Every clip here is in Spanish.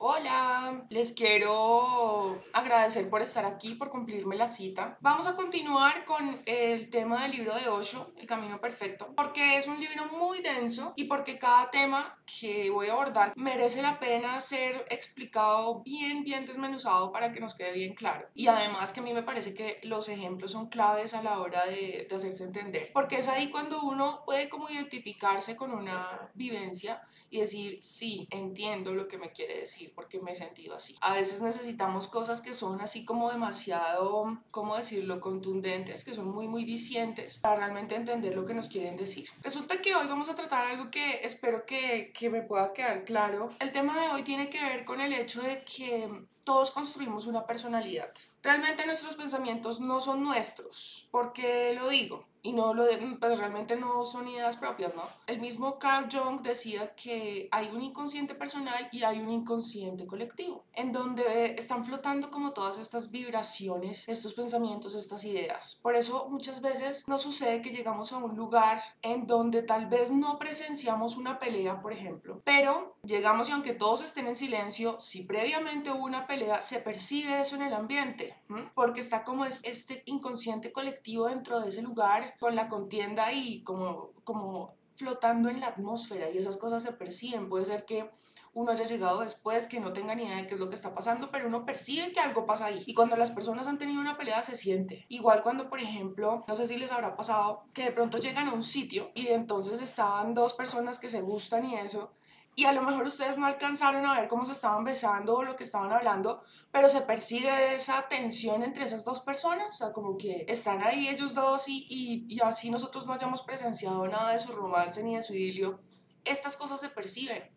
Hola, les quiero agradecer por estar aquí, por cumplirme la cita. Vamos a continuar con el tema del libro de Osho, El Camino Perfecto, porque es un libro muy denso y porque cada tema que voy a abordar merece la pena ser explicado bien, bien desmenuzado para que nos quede bien claro. Y además que a mí me parece que los ejemplos son claves a la hora de, de hacerse entender, porque es ahí cuando uno puede como identificarse con una vivencia y decir, sí, entiendo lo que me quiere decir porque me he sentido así. A veces necesitamos cosas que son así como demasiado, ¿cómo decirlo?, contundentes, que son muy, muy dicientes para realmente entender lo que nos quieren decir. Resulta que hoy vamos a tratar algo que espero que, que me pueda quedar claro. El tema de hoy tiene que ver con el hecho de que todos construimos una personalidad. Realmente nuestros pensamientos no son nuestros. ¿Por qué lo digo? Y no lo pues realmente no son ideas propias, ¿no? El mismo Carl Jung decía que hay un inconsciente personal y hay un inconsciente colectivo, en donde están flotando como todas estas vibraciones, estos pensamientos, estas ideas. Por eso muchas veces nos sucede que llegamos a un lugar en donde tal vez no presenciamos una pelea, por ejemplo, pero llegamos y aunque todos estén en silencio, si previamente hubo una pelea, se percibe eso en el ambiente, porque está como este inconsciente colectivo dentro de ese lugar con la contienda y como, como flotando en la atmósfera y esas cosas se perciben. Puede ser que uno haya llegado después, que no tenga ni idea de qué es lo que está pasando, pero uno percibe que algo pasa ahí. Y cuando las personas han tenido una pelea se siente. Igual cuando, por ejemplo, no sé si les habrá pasado que de pronto llegan a un sitio y entonces estaban dos personas que se gustan y eso, y a lo mejor ustedes no alcanzaron a ver cómo se estaban besando o lo que estaban hablando, pero se percibe esa tensión entre esas dos personas, o sea, como que están ahí ellos dos y, y, así nosotros no hayamos presenciado nada de su romance ni de su idilio, estas cosas se perciben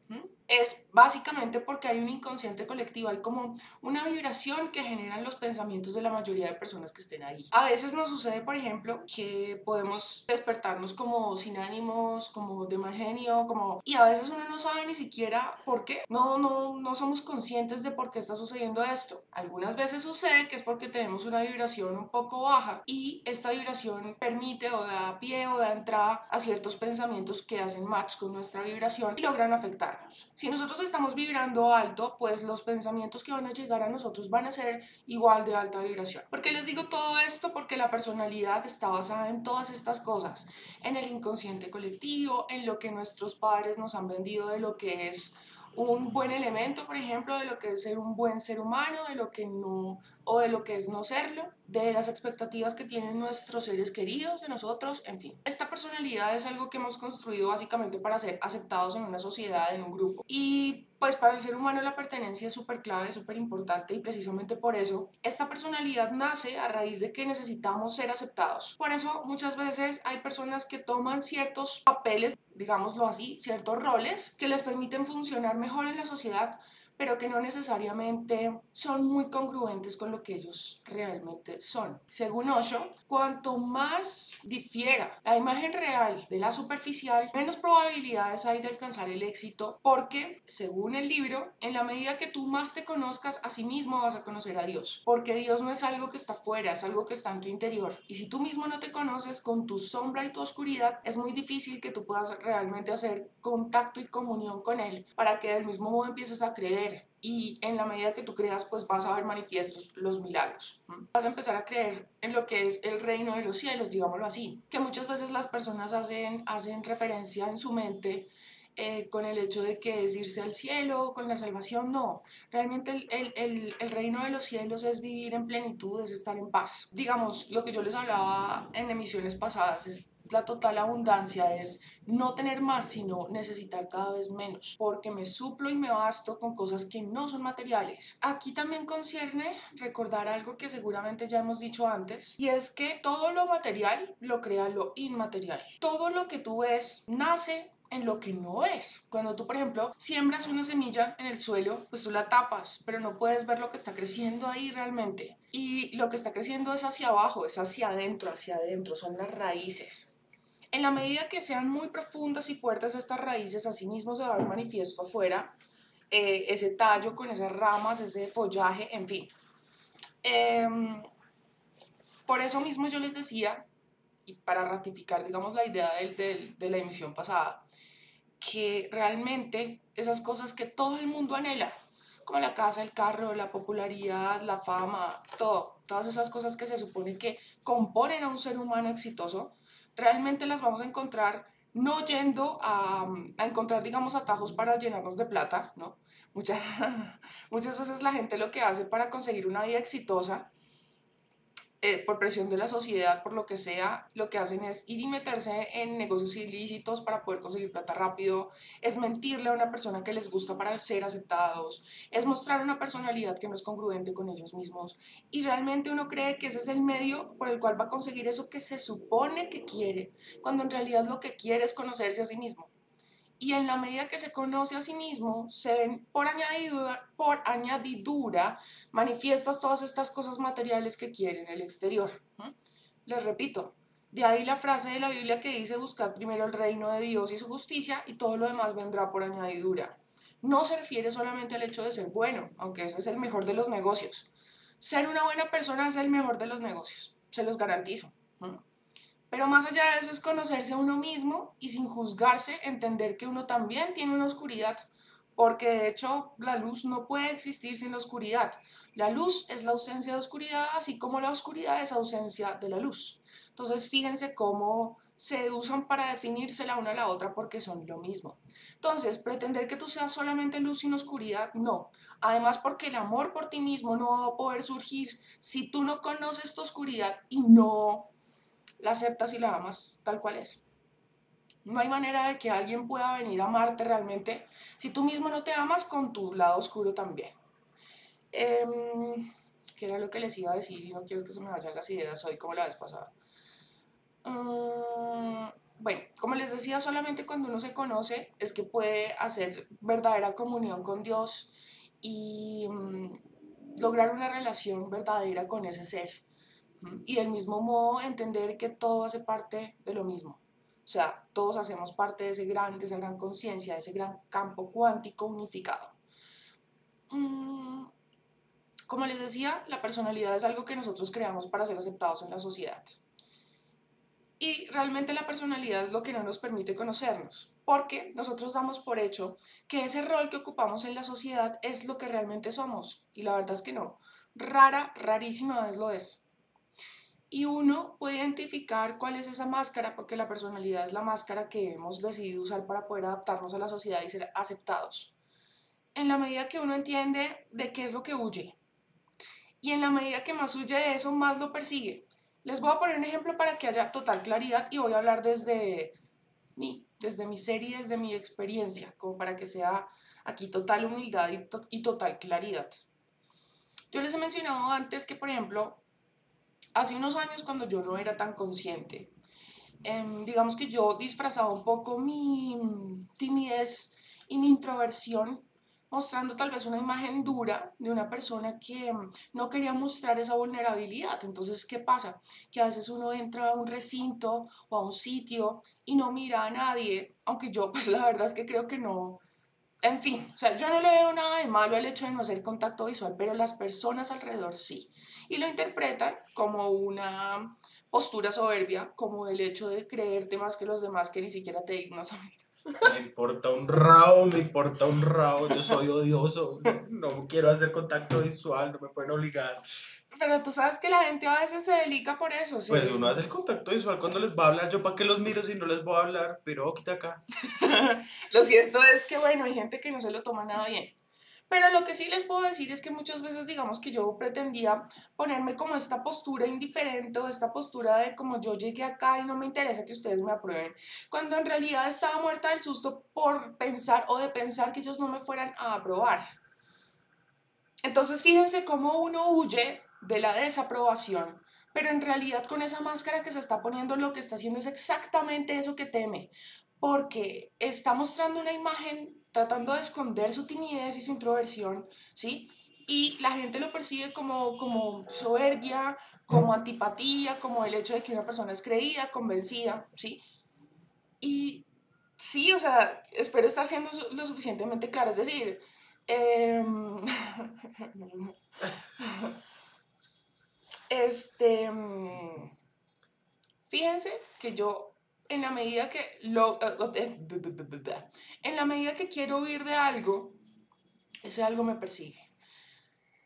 es básicamente porque hay un inconsciente colectivo, hay como una vibración que generan los pensamientos de la mayoría de personas que estén ahí. A veces nos sucede, por ejemplo, que podemos despertarnos como sin ánimos, como de mal genio, como... Y a veces uno no sabe ni siquiera por qué. No, no, no somos conscientes de por qué está sucediendo esto. Algunas veces sucede que es porque tenemos una vibración un poco baja y esta vibración permite o da pie o da entrada a ciertos pensamientos que hacen match con nuestra vibración y logran afectarnos. Si nosotros estamos vibrando alto, pues los pensamientos que van a llegar a nosotros van a ser igual de alta vibración. ¿Por qué les digo todo esto? Porque la personalidad está basada en todas estas cosas, en el inconsciente colectivo, en lo que nuestros padres nos han vendido de lo que es un buen elemento, por ejemplo, de lo que es ser un buen ser humano, de lo que no, o de lo que es no serlo, de las expectativas que tienen nuestros seres queridos, de nosotros, en fin. Esta personalidad es algo que hemos construido básicamente para ser aceptados en una sociedad, en un grupo. Y pues para el ser humano la pertenencia es súper clave, súper importante y precisamente por eso esta personalidad nace a raíz de que necesitamos ser aceptados. Por eso muchas veces hay personas que toman ciertos papeles, digámoslo así, ciertos roles que les permiten funcionar mejor en la sociedad pero que no necesariamente son muy congruentes con lo que ellos realmente son. Según Osho, cuanto más difiera la imagen real de la superficial, menos probabilidades hay de alcanzar el éxito, porque, según el libro, en la medida que tú más te conozcas a sí mismo vas a conocer a Dios, porque Dios no es algo que está fuera, es algo que está en tu interior. Y si tú mismo no te conoces con tu sombra y tu oscuridad, es muy difícil que tú puedas realmente hacer contacto y comunión con Él para que del mismo modo empieces a creer y en la medida que tú creas, pues vas a ver manifiestos los milagros. Vas a empezar a creer en lo que es el reino de los cielos, digámoslo así, que muchas veces las personas hacen, hacen referencia en su mente eh, con el hecho de que es irse al cielo, con la salvación, no. Realmente el, el, el, el, reino de los cielos es vivir en plenitud, es estar en paz. Digamos, lo que yo les hablaba en emisiones pasadas es la total abundancia es no tener más, sino necesitar cada vez menos, porque me suplo y me basto con cosas que no son materiales. Aquí también concierne recordar algo que seguramente ya hemos dicho antes, y es que todo lo material lo crea lo inmaterial. Todo lo que tú ves nace en lo que no es. Cuando tú, por ejemplo, siembras una semilla en el suelo, pues tú la tapas, pero no puedes ver lo que está creciendo ahí realmente. Y lo que está creciendo es hacia abajo, es hacia adentro, hacia adentro, son las raíces. En la medida que sean muy profundas y fuertes estas raíces, así mismo se va a ver manifiesto afuera, eh, ese tallo con esas ramas, ese follaje, en fin. Em, por eso mismo yo les decía, y para ratificar, digamos, la idea de la emisión pasada, que realmente esas cosas que todo el mundo anhela, como la casa, el carro, la popularidad, la fama, todo, todas esas cosas que se supone que componen a un ser humano exitoso, realmente las vamos a encontrar no yendo a, a encontrar, digamos, atajos para llenarnos de plata, ¿no? Muchas, muchas veces la gente lo que hace para conseguir una vida exitosa eh, por presión de la sociedad, por lo que sea, lo que hacen es ir y meterse en negocios ilícitos para poder conseguir plata rápido, es mentirle a una persona que les gusta para ser aceptados, es mostrar una personalidad que no es congruente con ellos mismos. Y realmente uno cree que ese es el medio por el cual va a conseguir eso que se supone que quiere, cuando en realidad lo que quiere es conocerse a sí mismo y en la medida que se conoce a sí mismo, se ven por añadidura, por añadidura manifiestas todas estas cosas materiales que quieren el exterior. Les repito, de ahí la frase de la Biblia que dice buscad primero el reino de Dios y su justicia y todo lo demás vendrá por añadidura. No se refiere solamente al hecho de ser bueno, aunque ese es el mejor de los negocios. Ser una buena persona es el mejor de los negocios, se los garantizo. Pero más allá de eso es conocerse a uno mismo y sin juzgarse, entender que uno también tiene una oscuridad, porque de hecho la luz no puede existir sin la oscuridad. La luz es la ausencia de oscuridad, así como la oscuridad es ausencia de la luz. Entonces fíjense cómo se usan para definirse la una a la otra porque son lo mismo. Entonces, pretender que tú seas solamente luz sin oscuridad, no. Además, porque el amor por ti mismo no va a poder surgir si tú no conoces tu oscuridad y no la aceptas y la amas tal cual es. No hay manera de que alguien pueda venir a amarte realmente si tú mismo no te amas con tu lado oscuro también. Eh, que era lo que les iba a decir y no quiero que se me vayan las ideas hoy como la vez pasada. Mm, bueno, como les decía, solamente cuando uno se conoce es que puede hacer verdadera comunión con Dios y mm, lograr una relación verdadera con ese ser y del mismo modo entender que todo hace parte de lo mismo. O sea, todos hacemos parte de, ese gran, de esa gran conciencia, de ese gran campo cuántico unificado. Mm, como les decía, la personalidad es algo que nosotros creamos para ser aceptados en la sociedad. Y realmente la personalidad es lo que no nos permite conocernos, porque nosotros damos por hecho que ese rol que ocupamos en la sociedad es lo que realmente somos. Y la verdad es que no. Rara, rarísima vez lo es y uno puede identificar cuál es esa máscara, porque la personalidad es la máscara que hemos decidido usar para poder adaptarnos a la sociedad y ser aceptados. En la medida que uno entiende de qué es lo que huye. Y en la medida que más huye de eso, más lo persigue. Les voy a poner un ejemplo para que haya total claridad y voy a hablar desde mí, desde mi serie, desde mi experiencia, como para que sea aquí total humildad y, y total claridad. Yo les he mencionado antes que, por ejemplo, hace unos años cuando yo no era tan consciente, em, digamos que yo disfrazaba un poco mi timidez y mi introversión mostrando tal vez una imagen dura de una persona que em, no quería mostrar esa vulnerabilidad. Entonces, ¿qué pasa? Que a veces uno entra a un recinto o a un sitio y no mira a nadie, aunque yo pues la verdad es que creo que no, en fin, o sea, yo no le veo nada de malo al hecho de no hacer contacto visual, pero las personas alrededor sí. Y lo interpretan como una postura soberbia, como el hecho de creerte más que los demás que ni siquiera te dignas a mí. Me importa un rabo, me importa un rabo, yo soy odioso, no quiero hacer contacto visual, no me pueden obligar. Pero tú sabes que la gente a veces se delica por eso, ¿sí? Pues uno hace el contacto visual cuando les va a hablar. Yo para qué los miro si no les voy a hablar, pero quita acá. lo cierto es que, bueno, hay gente que no se lo toma nada bien. Pero lo que sí les puedo decir es que muchas veces digamos que yo pretendía ponerme como esta postura indiferente o esta postura de como yo llegué acá y no me interesa que ustedes me aprueben, cuando en realidad estaba muerta del susto por pensar o de pensar que ellos no me fueran a aprobar. Entonces fíjense cómo uno huye de la desaprobación, pero en realidad con esa máscara que se está poniendo lo que está haciendo es exactamente eso que teme, porque está mostrando una imagen tratando de esconder su timidez y su introversión, ¿sí? Y la gente lo percibe como, como soberbia, como antipatía, como el hecho de que una persona es creída, convencida, ¿sí? Y sí, o sea, espero estar siendo lo suficientemente clara, es decir, eh, Este, mm, fíjense que yo en la medida que lo, eh, eh, en la medida que quiero huir de algo, ese algo me persigue.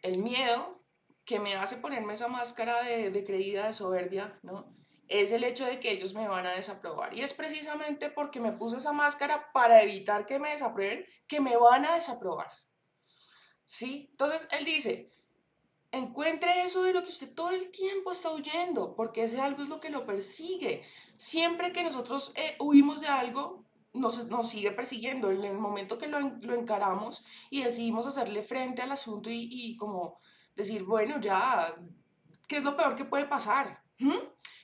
El miedo que me hace ponerme esa máscara de, de creída, de soberbia, ¿no? Es el hecho de que ellos me van a desaprobar. Y es precisamente porque me puse esa máscara para evitar que me desaprueben, que me van a desaprobar. ¿Sí? Entonces, él dice, encuentre eso de lo que usted todo el tiempo está huyendo, porque ese algo es lo que lo persigue. Siempre que nosotros eh, huimos de algo, nos, nos, sigue persiguiendo. En el momento que lo, lo, encaramos y decidimos hacerle frente al asunto y, y, como decir, bueno, ya, ¿qué es lo peor que puede pasar?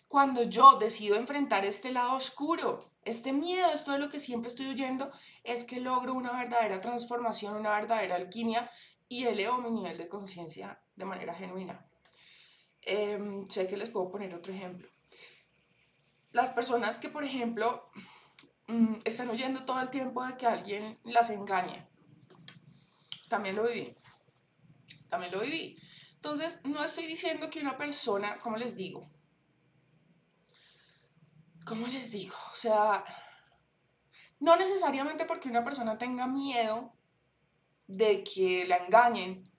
Cuando yo decido enfrentar este lado oscuro, este miedo, esto de lo que siempre estoy huyendo, es que logro una verdadera transformación, una verdadera alquimia y elevo mi nivel de conciencia de manera genuina. Eh, sé que les puedo poner otro ejemplo. Las personas que, por ejemplo, mm, están huyendo todo el tiempo de que alguien las engañe. También lo viví. También lo viví. Entonces, no estoy diciendo que una persona, como les digo, ¿cómo les digo? O sea, no necesariamente porque una persona tenga miedo de que la engañen,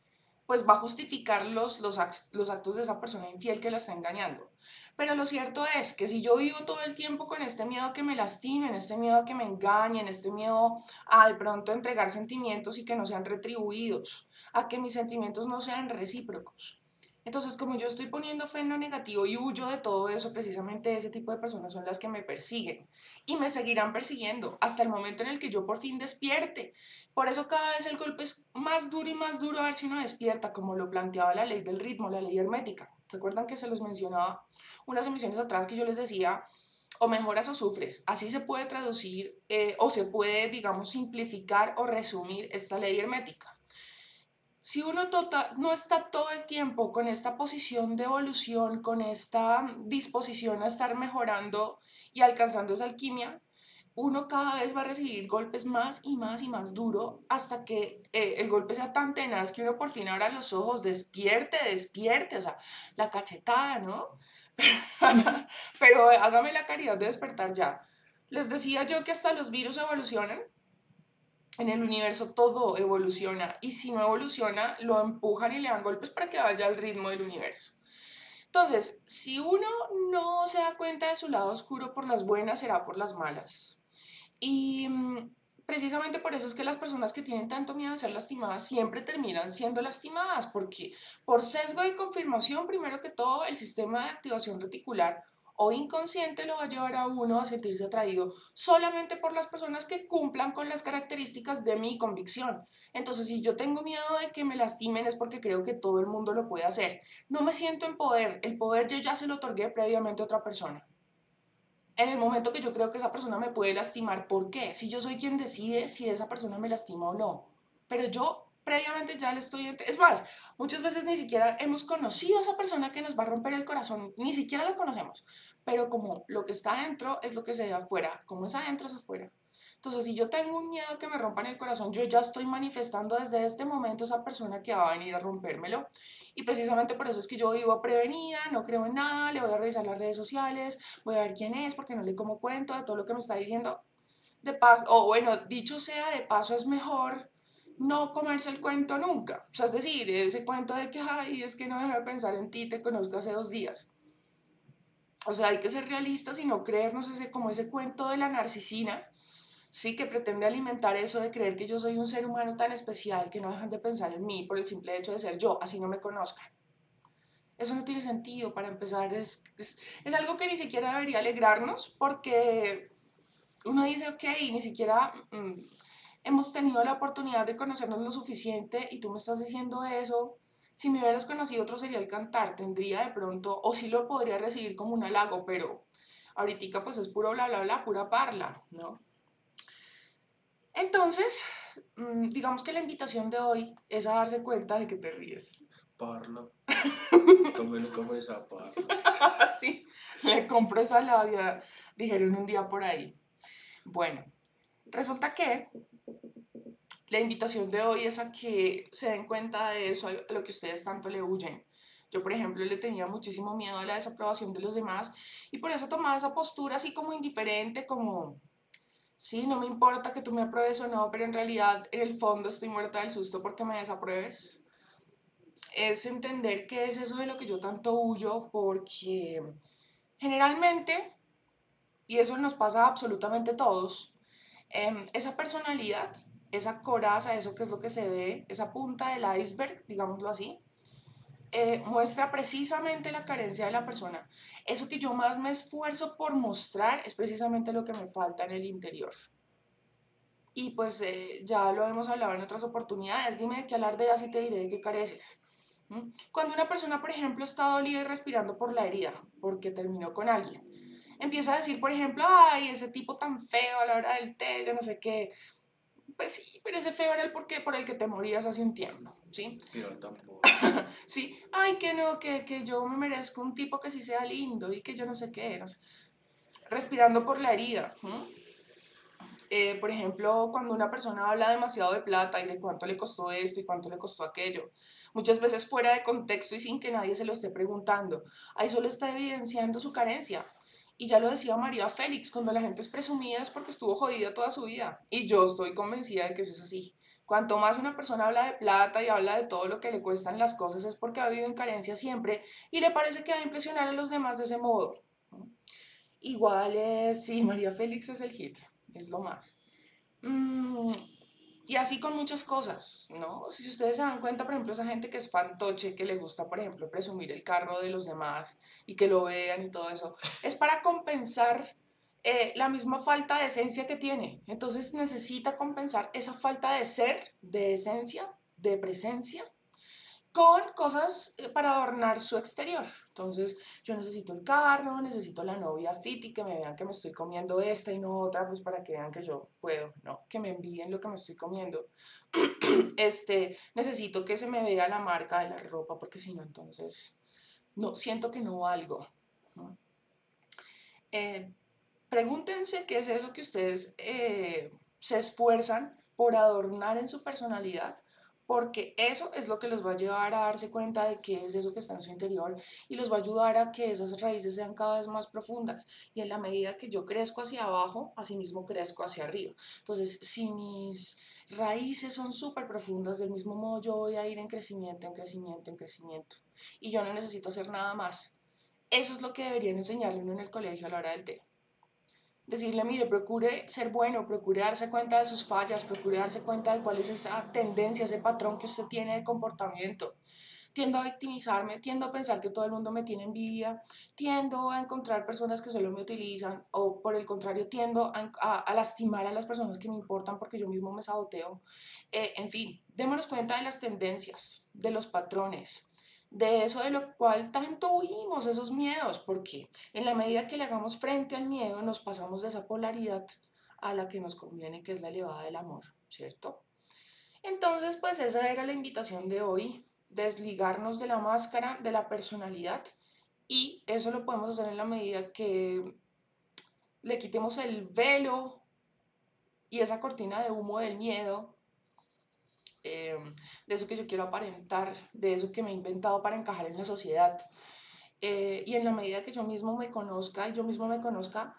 pues va a justificar los, los, los actos de esa persona infiel que la está engañando. Pero lo cierto es que si yo vivo todo el tiempo con este miedo a que me lastimen, este miedo a que me engañen, este miedo a de pronto entregar sentimientos y que no sean retribuidos, a que mis sentimientos no sean recíprocos. Entonces, como yo estoy poniendo fe en lo negativo y huyo de todo eso, precisamente ese tipo de personas son las que me persiguen y me seguirán persiguiendo hasta el momento en el que yo por fin despierte. Por eso cada vez el golpe es más duro y más duro a ver si uno despierta, como lo planteaba la ley del ritmo, la ley hermética. ¿Se acuerdan que se los mencionaba unas emisiones atrás que yo les decía, o mejoras o sufres? Así se puede traducir eh, o se puede, digamos, simplificar o resumir esta ley hermética. Si uno tota, no está todo el tiempo con esta posición de evolución, con esta disposición a estar mejorando y alcanzando esa alquimia, uno cada vez va a recibir golpes más y más y más duro hasta que eh, el golpe sea tan tenaz que uno por fin abra los ojos, despierte, despierte, o sea, la cachetada, ¿no? Pero hágame la caridad de despertar ya. Les decía yo que hasta los virus evolucionan. En el universo todo evoluciona y si no evoluciona, lo empujan y le dan golpes para que vaya al ritmo del universo. Entonces, si uno no se da cuenta de su lado oscuro por las buenas, será por las malas. Y mm, precisamente por eso es que las personas que tienen tanto miedo a ser lastimadas siempre terminan siendo lastimadas, porque por sesgo de confirmación, primero que todo, el sistema de activación reticular o inconsciente lo va a llevar a uno a sentirse atraído solamente por las personas que cumplan con las características de mi convicción. Entonces, si yo tengo miedo de que me lastimen es porque creo que todo el mundo lo puede hacer. No me siento en poder, el poder yo ya se lo otorgué previamente a otra persona en el momento que yo creo que esa persona me puede lastimar, ¿por qué? Si yo soy quien decide si esa persona me lastima o no. Pero yo previamente ya le estoy... Es más, muchas veces ni siquiera hemos conocido a esa persona que nos va a romper el corazón, ni siquiera la conocemos. Pero como lo que está adentro es lo que se ve afuera, como es adentro es afuera. Entonces, si yo tengo un miedo que me rompan el corazón, yo ya estoy manifestando desde este momento esa persona que va a venir a rompérmelo. Y precisamente por eso es que yo vivo prevenida, no creo en nada, le voy a revisar las redes sociales, voy a ver quién es, porque no le como cuento de todo lo que me está diciendo. De paso, o bueno, dicho sea, de paso es mejor no comerse el cuento nunca. O sea, es decir, ese cuento de que, ay, es que no dejo de pensar en ti, te conozco hace dos días. O sea, hay que ser realistas y no creernos ese, como ese cuento de la narcisina, sí que pretende alimentar eso de creer que yo soy un ser humano tan especial que no dejan de pensar en mí por el simple hecho de ser yo, así no me conozcan. Eso no tiene sentido para empezar, es, es, es algo que ni siquiera debería alegrarnos porque uno dice, ok, ni siquiera mm, hemos tenido la oportunidad de conocernos lo suficiente y tú me estás diciendo eso. Si me hubieras conocido otro sería el cantar, tendría de pronto, o sí lo podría recibir como un halago, pero ahorita pues es puro bla bla bla, pura parla, ¿no? Entonces, mm, digamos que la invitación de hoy es a darse cuenta de que te ríes. Parla. ¿Cómo no como esa parla? sí, le compro esa labia, dijeron un día por ahí. Bueno, resulta que la invitación de hoy es a que se den cuenta de eso, a lo que ustedes tanto le huyen. Yo, por ejemplo, le tenía muchísimo miedo a la desaprobación de los demás y por eso tomaba esa postura así como indiferente, como Sí, no me importa que tú me apruebes o no, pero en realidad en el fondo estoy muerta del susto porque me desapruebes. Es entender qué es eso de lo que yo tanto huyo porque generalmente, y eso nos pasa a absolutamente todos, em, esa personalidad, esa coraza, eso que es lo que se ve, esa punta del iceberg, digámoslo así, eh, muestra precisamente la carencia de la persona. Eso que yo más me esfuerzo por mostrar es precisamente lo que me falta en el interior. Y pues eh, ya lo hemos hablado en otras oportunidades. Dime de qué alardeas y te diré de qué careces. Cuando una persona, por ejemplo, está dolida y respirando por la herida, porque terminó con alguien, empieza a decir, por ejemplo, ay, ese tipo tan feo a la hora del té, yo no sé qué. Pues sí, pero ese feo era el porqué por el que te morías hace un tiempo, ¿sí? Pero tampoco. sí, ay, que no, que, que, yo me merezco un tipo que sí sea lindo y que yo no sé qué. No Respirando por la herida. Eh, por ejemplo, cuando una persona habla demasiado de plata y de cuánto le costó esto y cuánto le costó aquello, muchas veces fuera de contexto y sin que nadie se lo esté preguntando, ahí solo está evidenciando su carencia. Y ya lo decía María Félix, cuando la gente es presumida es porque estuvo jodida toda su vida. Y yo estoy convencida de que eso es así. Cuanto más una persona habla de plata y habla de todo lo que le cuestan las cosas es porque ha vivido en carencia siempre y le parece que va a impresionar a los demás de ese modo. Igual es, sí, María Félix es el hit, es lo más. Mm, y así con muchas cosas, ¿no? Si ustedes se dan cuenta, por ejemplo, esa gente que es fantoche, que le gusta, por ejemplo, presumir el carro de los demás y que lo vean y todo eso, es para compensar eh, la misma falta de esencia que tiene. Entonces necesita compensar esa falta de ser, de esencia, de presencia, con cosas eh, para adornar su exterior. Entonces, yo necesito el carro, necesito la novia fit y que me vean que me estoy comiendo esta y no otra, pues para que vean que yo puedo, ¿no? Que me envíen lo que me estoy comiendo. este, necesito que se me vea la marca de la ropa, porque si no, entonces, no, siento que no valgo. Eh, pregúntense qué es eso que ustedes eh, se esfuerzan por adornar en su personalidad porque eso es lo que los va a llevar a darse cuenta de qué es eso que está en su interior y los va a ayudar a que esas raíces sean cada vez más profundas. Y en la medida que yo crezco hacia abajo, así mismo crezco hacia arriba. Entonces, si mis raíces son súper profundas, del mismo modo yo voy a ir en crecimiento, en crecimiento, en crecimiento. Y yo no necesito hacer nada más. Eso es lo que deberían enseñarle uno en el colegio a la hora del té decirle, mire, procure ser bueno, procure darse cuenta de sus fallas, procure darse cuenta de cuál es esa tendencia, ese patrón que usted tiene de comportamiento. Tiendo a victimizarme, tiendo a pensar que todo el mundo me tiene envidia, tiendo a encontrar personas que solo me utilizan o por el contrario tiendo a, lastimar a las personas que me importan porque yo mismo me saboteo. Eh, en fin, démonos cuenta de las tendencias, de los patrones, de eso de lo cual tanto huimos, esos miedos, porque en la medida que le hagamos frente al miedo, nos pasamos de esa polaridad a la que nos conviene, que es la elevada del amor, ¿cierto? Entonces, pues esa era la invitación de hoy, desligarnos de la máscara, de la personalidad, y eso lo podemos hacer en la medida que le quitemos el velo y esa cortina de humo del miedo Em, de eso que yo quiero aparentar, de eso que me he inventado para encajar en la sociedad. Eh, y en la medida que yo mismo me conozca y yo mismo me conozca,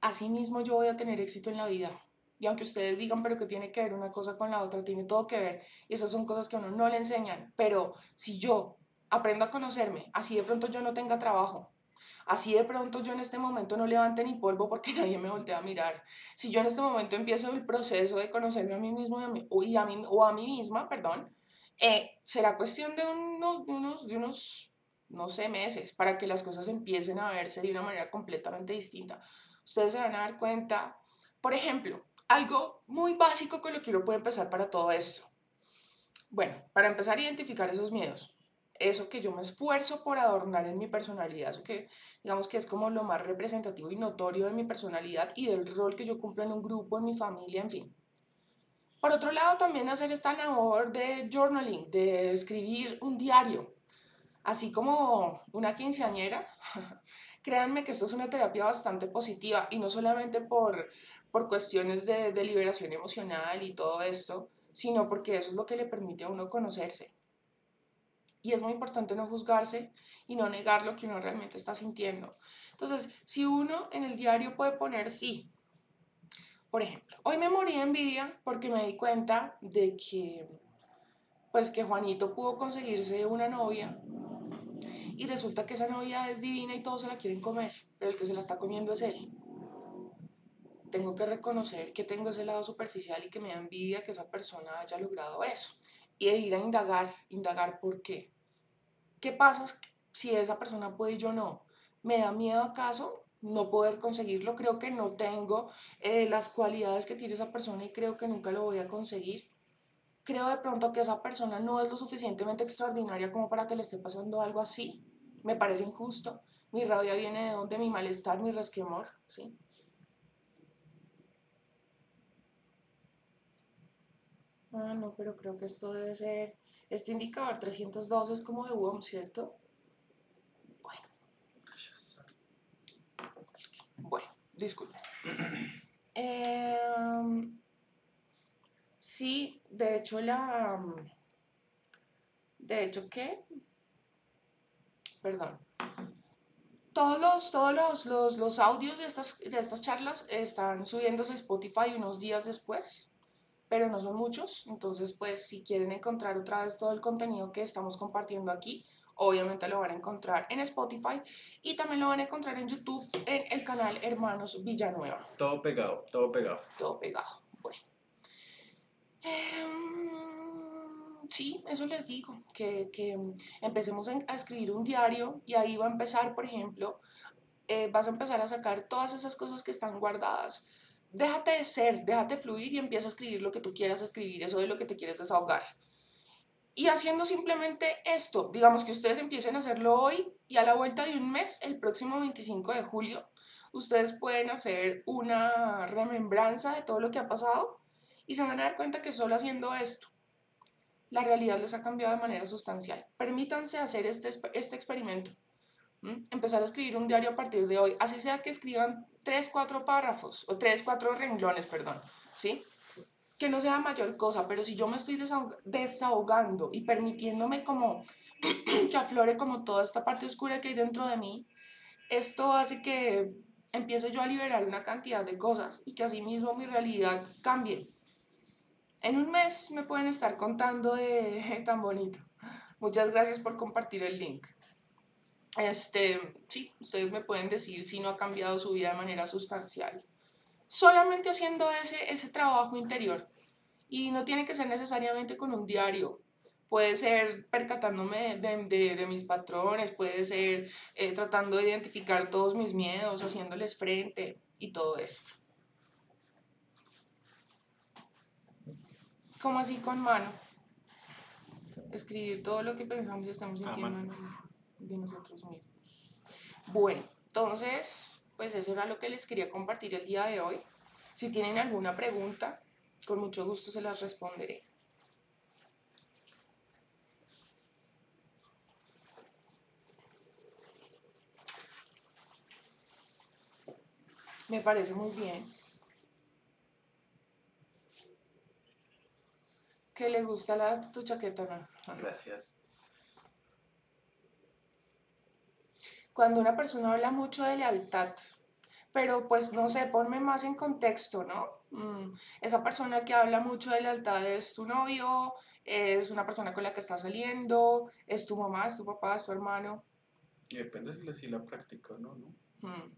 así mismo yo voy a tener éxito en la vida. Y aunque ustedes digan, pero que tiene que ver una cosa con la otra, tiene todo que ver. Y esas son cosas que a uno no le enseñan. Pero si yo aprendo a conocerme, así de pronto yo no tenga trabajo, Así de pronto yo en este momento no levante ni polvo porque nadie me voltea a mirar. Si yo en este momento empiezo el proceso de conocerme a mí mismo y a mí, o a mí misma, perdón, eh, será cuestión de unos, de unos, de unos, no sé, meses para que las cosas empiecen a verse de una manera completamente distinta. Ustedes se van a dar cuenta, por ejemplo, algo muy básico con lo que uno puede empezar para todo esto. Bueno, para empezar a identificar esos miedos eso que yo me esfuerzo por adornar en mi personalidad, eso que digamos que es como lo más representativo y notorio de mi personalidad y del rol que yo cumplo en un grupo, en mi familia, en fin. Por otro lado, también hacer esta labor de journaling, de escribir un diario, así como una quinceañera. Créanme que esto es una terapia bastante positiva y no solamente por, por cuestiones de, de liberación emocional y todo esto, sino porque eso es lo que le permite a uno conocerse y es muy importante no juzgarse y no negar lo que uno realmente está sintiendo. Entonces, si uno en el diario puede poner sí, Por ejemplo, hoy me morí de envidia porque me di cuenta de que, pues que Juanito pudo conseguirse una novia y resulta que esa novia es divina y todos se la quieren comer, pero el que se la está comiendo es él. Tengo que reconocer que tengo ese lado superficial y que me da envidia que esa persona haya logrado eso. Y de ir a indagar, indagar por qué. ¿Qué pasa si esa persona puede y yo no? ¿Me da miedo acaso no poder conseguirlo? Creo que no tengo eh, las cualidades que tiene esa persona y creo que nunca lo voy a conseguir creo de pronto que esa persona no es lo suficientemente extraordinaria como para que le esté pasando algo así. Me parece injusto. Mi rabia viene de donde mi malestar, mi resquemor, ¿sí? Ah, no, pero creo que esto debe ser... Este indicador 302 es como de WOM, ¿cierto? Bueno. Bueno, disculpe. eh, Sí, de hecho la... Mm, de hecho, ¿qué? Perdón. Todos los, todos los, los, audios de estas, de estas charlas están subiéndose a Spotify unos días después, pero no son muchos. Entonces, pues, si quieren encontrar otra vez todo el contenido que estamos compartiendo aquí, obviamente lo van a encontrar en Spotify y también lo van a encontrar en YouTube en el canal Hermanos Villanueva. Todo pegado, todo pegado. Todo pegado. Em, sí, eso les digo, que, empecemos a escribir un diario y ahí va a empezar, por ejemplo, eh, vas a empezar a sacar todas esas cosas que están guardadas. Déjate de ser, déjate fluir y empieza a escribir lo que tú quieras escribir, eso de lo que te quieres desahogar. Y haciendo simplemente esto, digamos que ustedes empiecen a hacerlo hoy y a la vuelta de un mes, el próximo 25 de julio, ustedes pueden hacer una remembranza de todo lo que ha pasado y se van a dar cuenta que solo haciendo esto, la realidad les ha cambiado de manera sustancial. Permítanse hacer este, este experimento. Empezar a escribir un diario a partir de hoy, así sea que escriban tres, cuatro párrafos, o tres, cuatro renglones, perdón, ¿sí? Que no sea mayor cosa, pero si yo me estoy desahogando y permitiéndome como que aflore como toda esta parte oscura que hay dentro de mí, esto hace que empiece yo a liberar una cantidad de cosas y que asimismo mi realidad cambie. En un mes me pueden estar contando de tan bonito. Muchas gracias por compartir el link. Este, sí, ustedes me pueden decir si no ha cambiado su vida de manera sustancial. Solamente haciendo ese, ese trabajo interior. Y no tiene que ser necesariamente con un diario. Puede ser percatándome de, mis patrones, puede ser eh, tratando de identificar todos mis miedos, haciéndoles frente y todo esto. como así con mano. Escribir todo lo que pensamos y estamos ah, sintiendo de nosotros mismos. Bueno, entonces, pues eso era lo que les quería compartir el día de hoy. Si tienen alguna pregunta, con mucho gusto se las responderé. Me parece muy bien. que le gusta la, tu chaqueta. Gracias. Cuando una persona habla mucho de lealtad, pero pues no sé, ponme más en contexto, ¿no? Mm, esa persona que habla mucho de lealtad es tu novio, es una persona con la que estás saliendo, es tu mamá, es tu papá, es tu hermano. Y depende si la, si la practica o no, ¿no? Mm.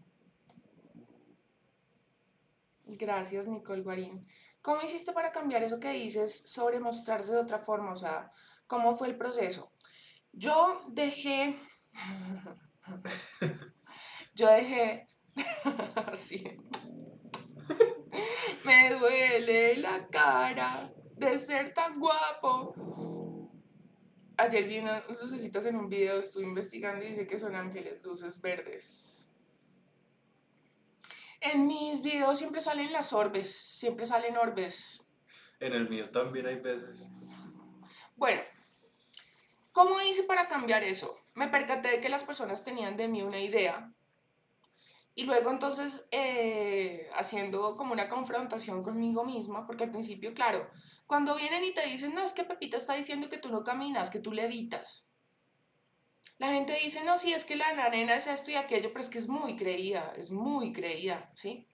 Gracias, Nicole Guarín. ¿Cómo hiciste para cambiar eso que dices sobre mostrarse de otra forma? O sea, ¿cómo fue el proceso? Yo dejé... Yo dejé... sí. Me duele la cara de ser tan guapo. Ayer vi unas lucecitas en un video, estuve investigando y dice que son ángeles, luces verdes. En mis videos siempre salen las orbes, siempre salen orbes. En el mío también hay veces. Bueno, ¿cómo hice para cambiar eso? Me percaté de que las personas tenían de mí una idea. Y luego entonces eh, haciendo como una confrontación conmigo misma, porque al principio, claro, cuando vienen y te dicen, no, es que Pepita está diciendo que tú no caminas, que tú levitas. La gente dice, no, sí, es que la nena es esto y aquello, pero es que es muy creída, es muy creída, ¿sí?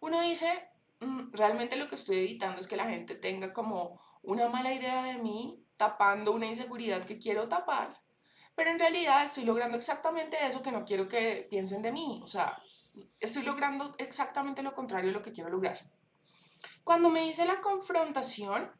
Uno dice, mm, realmente lo que estoy evitando es que la gente tenga como una mala idea de mí tapando una inseguridad que quiero tapar, pero en realidad estoy logrando exactamente eso que no quiero que piensen de mí, o sea, estoy logrando exactamente lo contrario de lo que quiero lograr. Cuando me hice la confrontación,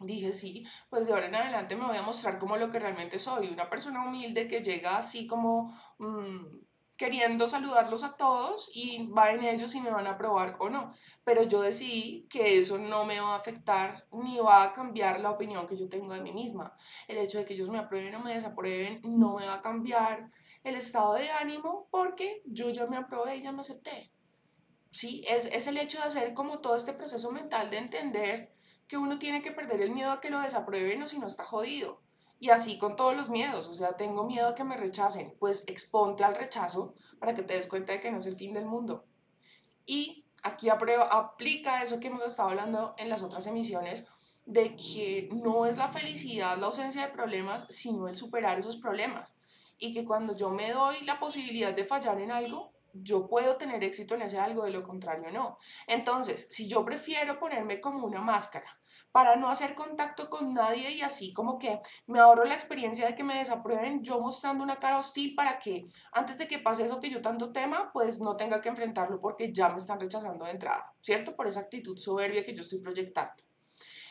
dije, sí, pues de ahora en adelante me voy a mostrar como lo que realmente soy, una persona humilde que llega así como mm, queriendo saludarlos a todos y va en ellos si me van a aprobar o no. Pero yo decidí que eso no me va a afectar ni va a cambiar la opinión que yo tengo de mí misma. El hecho de que ellos me aprueben o me desaprueben no me va a cambiar el estado de ánimo porque yo ya me aprobé y ya me acepté. Sí, es, es el hecho de hacer como todo este proceso mental de entender que uno tiene que perder el miedo a que lo desaprueben o si no está jodido. Y así con todos los miedos, o sea, tengo miedo a que me rechacen, pues exponte al rechazo para que te des cuenta de que no es el fin del mundo. Y aquí aprueba, aplica eso que hemos estado hablando en las otras emisiones, de que no es la felicidad la ausencia de problemas, sino el superar esos problemas. Y que cuando yo me doy la posibilidad de fallar en algo, yo puedo tener éxito en ese algo, de lo contrario no. Entonces, si yo prefiero ponerme como una máscara para no hacer contacto con nadie y así como que me ahorro la experiencia de que me desaprueben yo mostrando una cara hostil para que antes de que pase eso que yo tanto tema, pues no tenga que enfrentarlo porque ya me están rechazando de entrada, ¿cierto? Por esa actitud soberbia que yo estoy proyectando.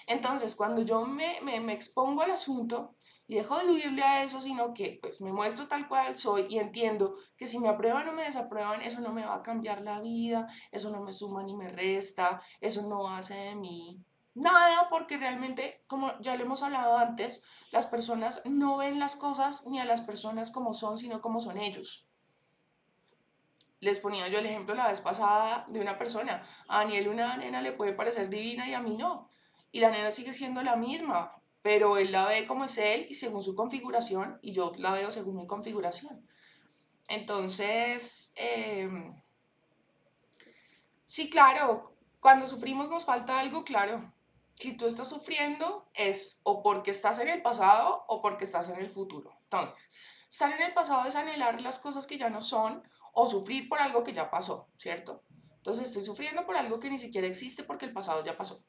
Entonces, cuando yo me, expongo al asunto, y dejo de huirle a eso, sino que pues me muestro tal cual soy y entiendo que si me aprueban o me desaprueban, eso no me va a cambiar la vida, eso no me suma ni me resta, eso no hace de mí nada, porque realmente, como ya lo hemos hablado antes, las personas no ven las cosas ni a las personas como son, sino como son ellos. Les ponía yo el ejemplo la vez pasada de una persona. A Daniel una nena le puede parecer divina y a mí no. Y la nena sigue siendo la misma, pero él la ve como es él y según su configuración y yo la veo según mi configuración. Entonces, em, sí, claro, cuando sufrimos nos falta algo, claro. Si tú estás sufriendo es o porque estás en el pasado o porque estás en el futuro. Entonces, estar en el pasado es anhelar las cosas que ya no son o sufrir por algo que ya pasó, ¿cierto? Entonces estoy sufriendo por algo que ni siquiera existe porque el pasado ya pasó.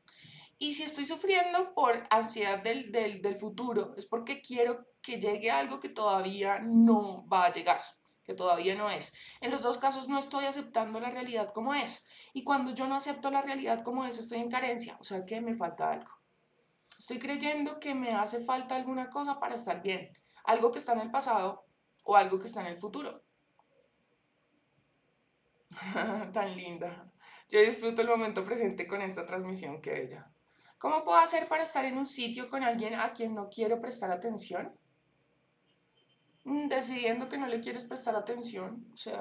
Y si estoy sufriendo por ansiedad del, del, del, futuro, es porque quiero que llegue algo que todavía no va a llegar, que todavía no es. En los dos casos no estoy aceptando la realidad como es. Y cuando yo no acepto la realidad como es, estoy en carencia, o sea que me falta algo. Estoy creyendo que me hace falta alguna cosa para estar bien, algo que está en el pasado o algo que está en el futuro. Tan linda. Yo disfruto el momento presente con esta transmisión, que bella. ¿Cómo puedo hacer para estar en un sitio con alguien a quien no quiero prestar atención? Mm, decidiendo que no le quieres prestar atención. O sea,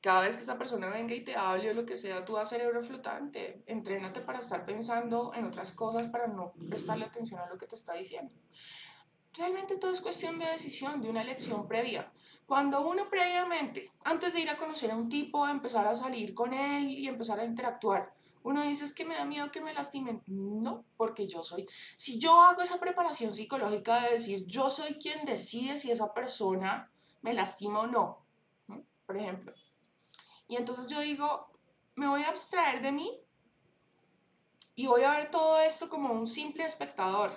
cada vez que esa persona venga y te hable o lo que sea, tú das cerebro flotante. Entrénate para estar pensando en otras cosas, para no prestarle atención a lo que te está diciendo. Realmente todo es cuestión de decisión, de una elección previa. Cuando uno previamente, antes de ir a conocer a un tipo, empezar a salir con él y empezar a interactuar, uno dice es que me da miedo que me lastimen. No, porque yo soy. Si yo hago esa preparación psicológica de decir yo soy quien decide si esa persona me lastima o no, por ejemplo. Y entonces yo digo, me voy a abstraer de mí y voy a ver todo esto como un simple espectador.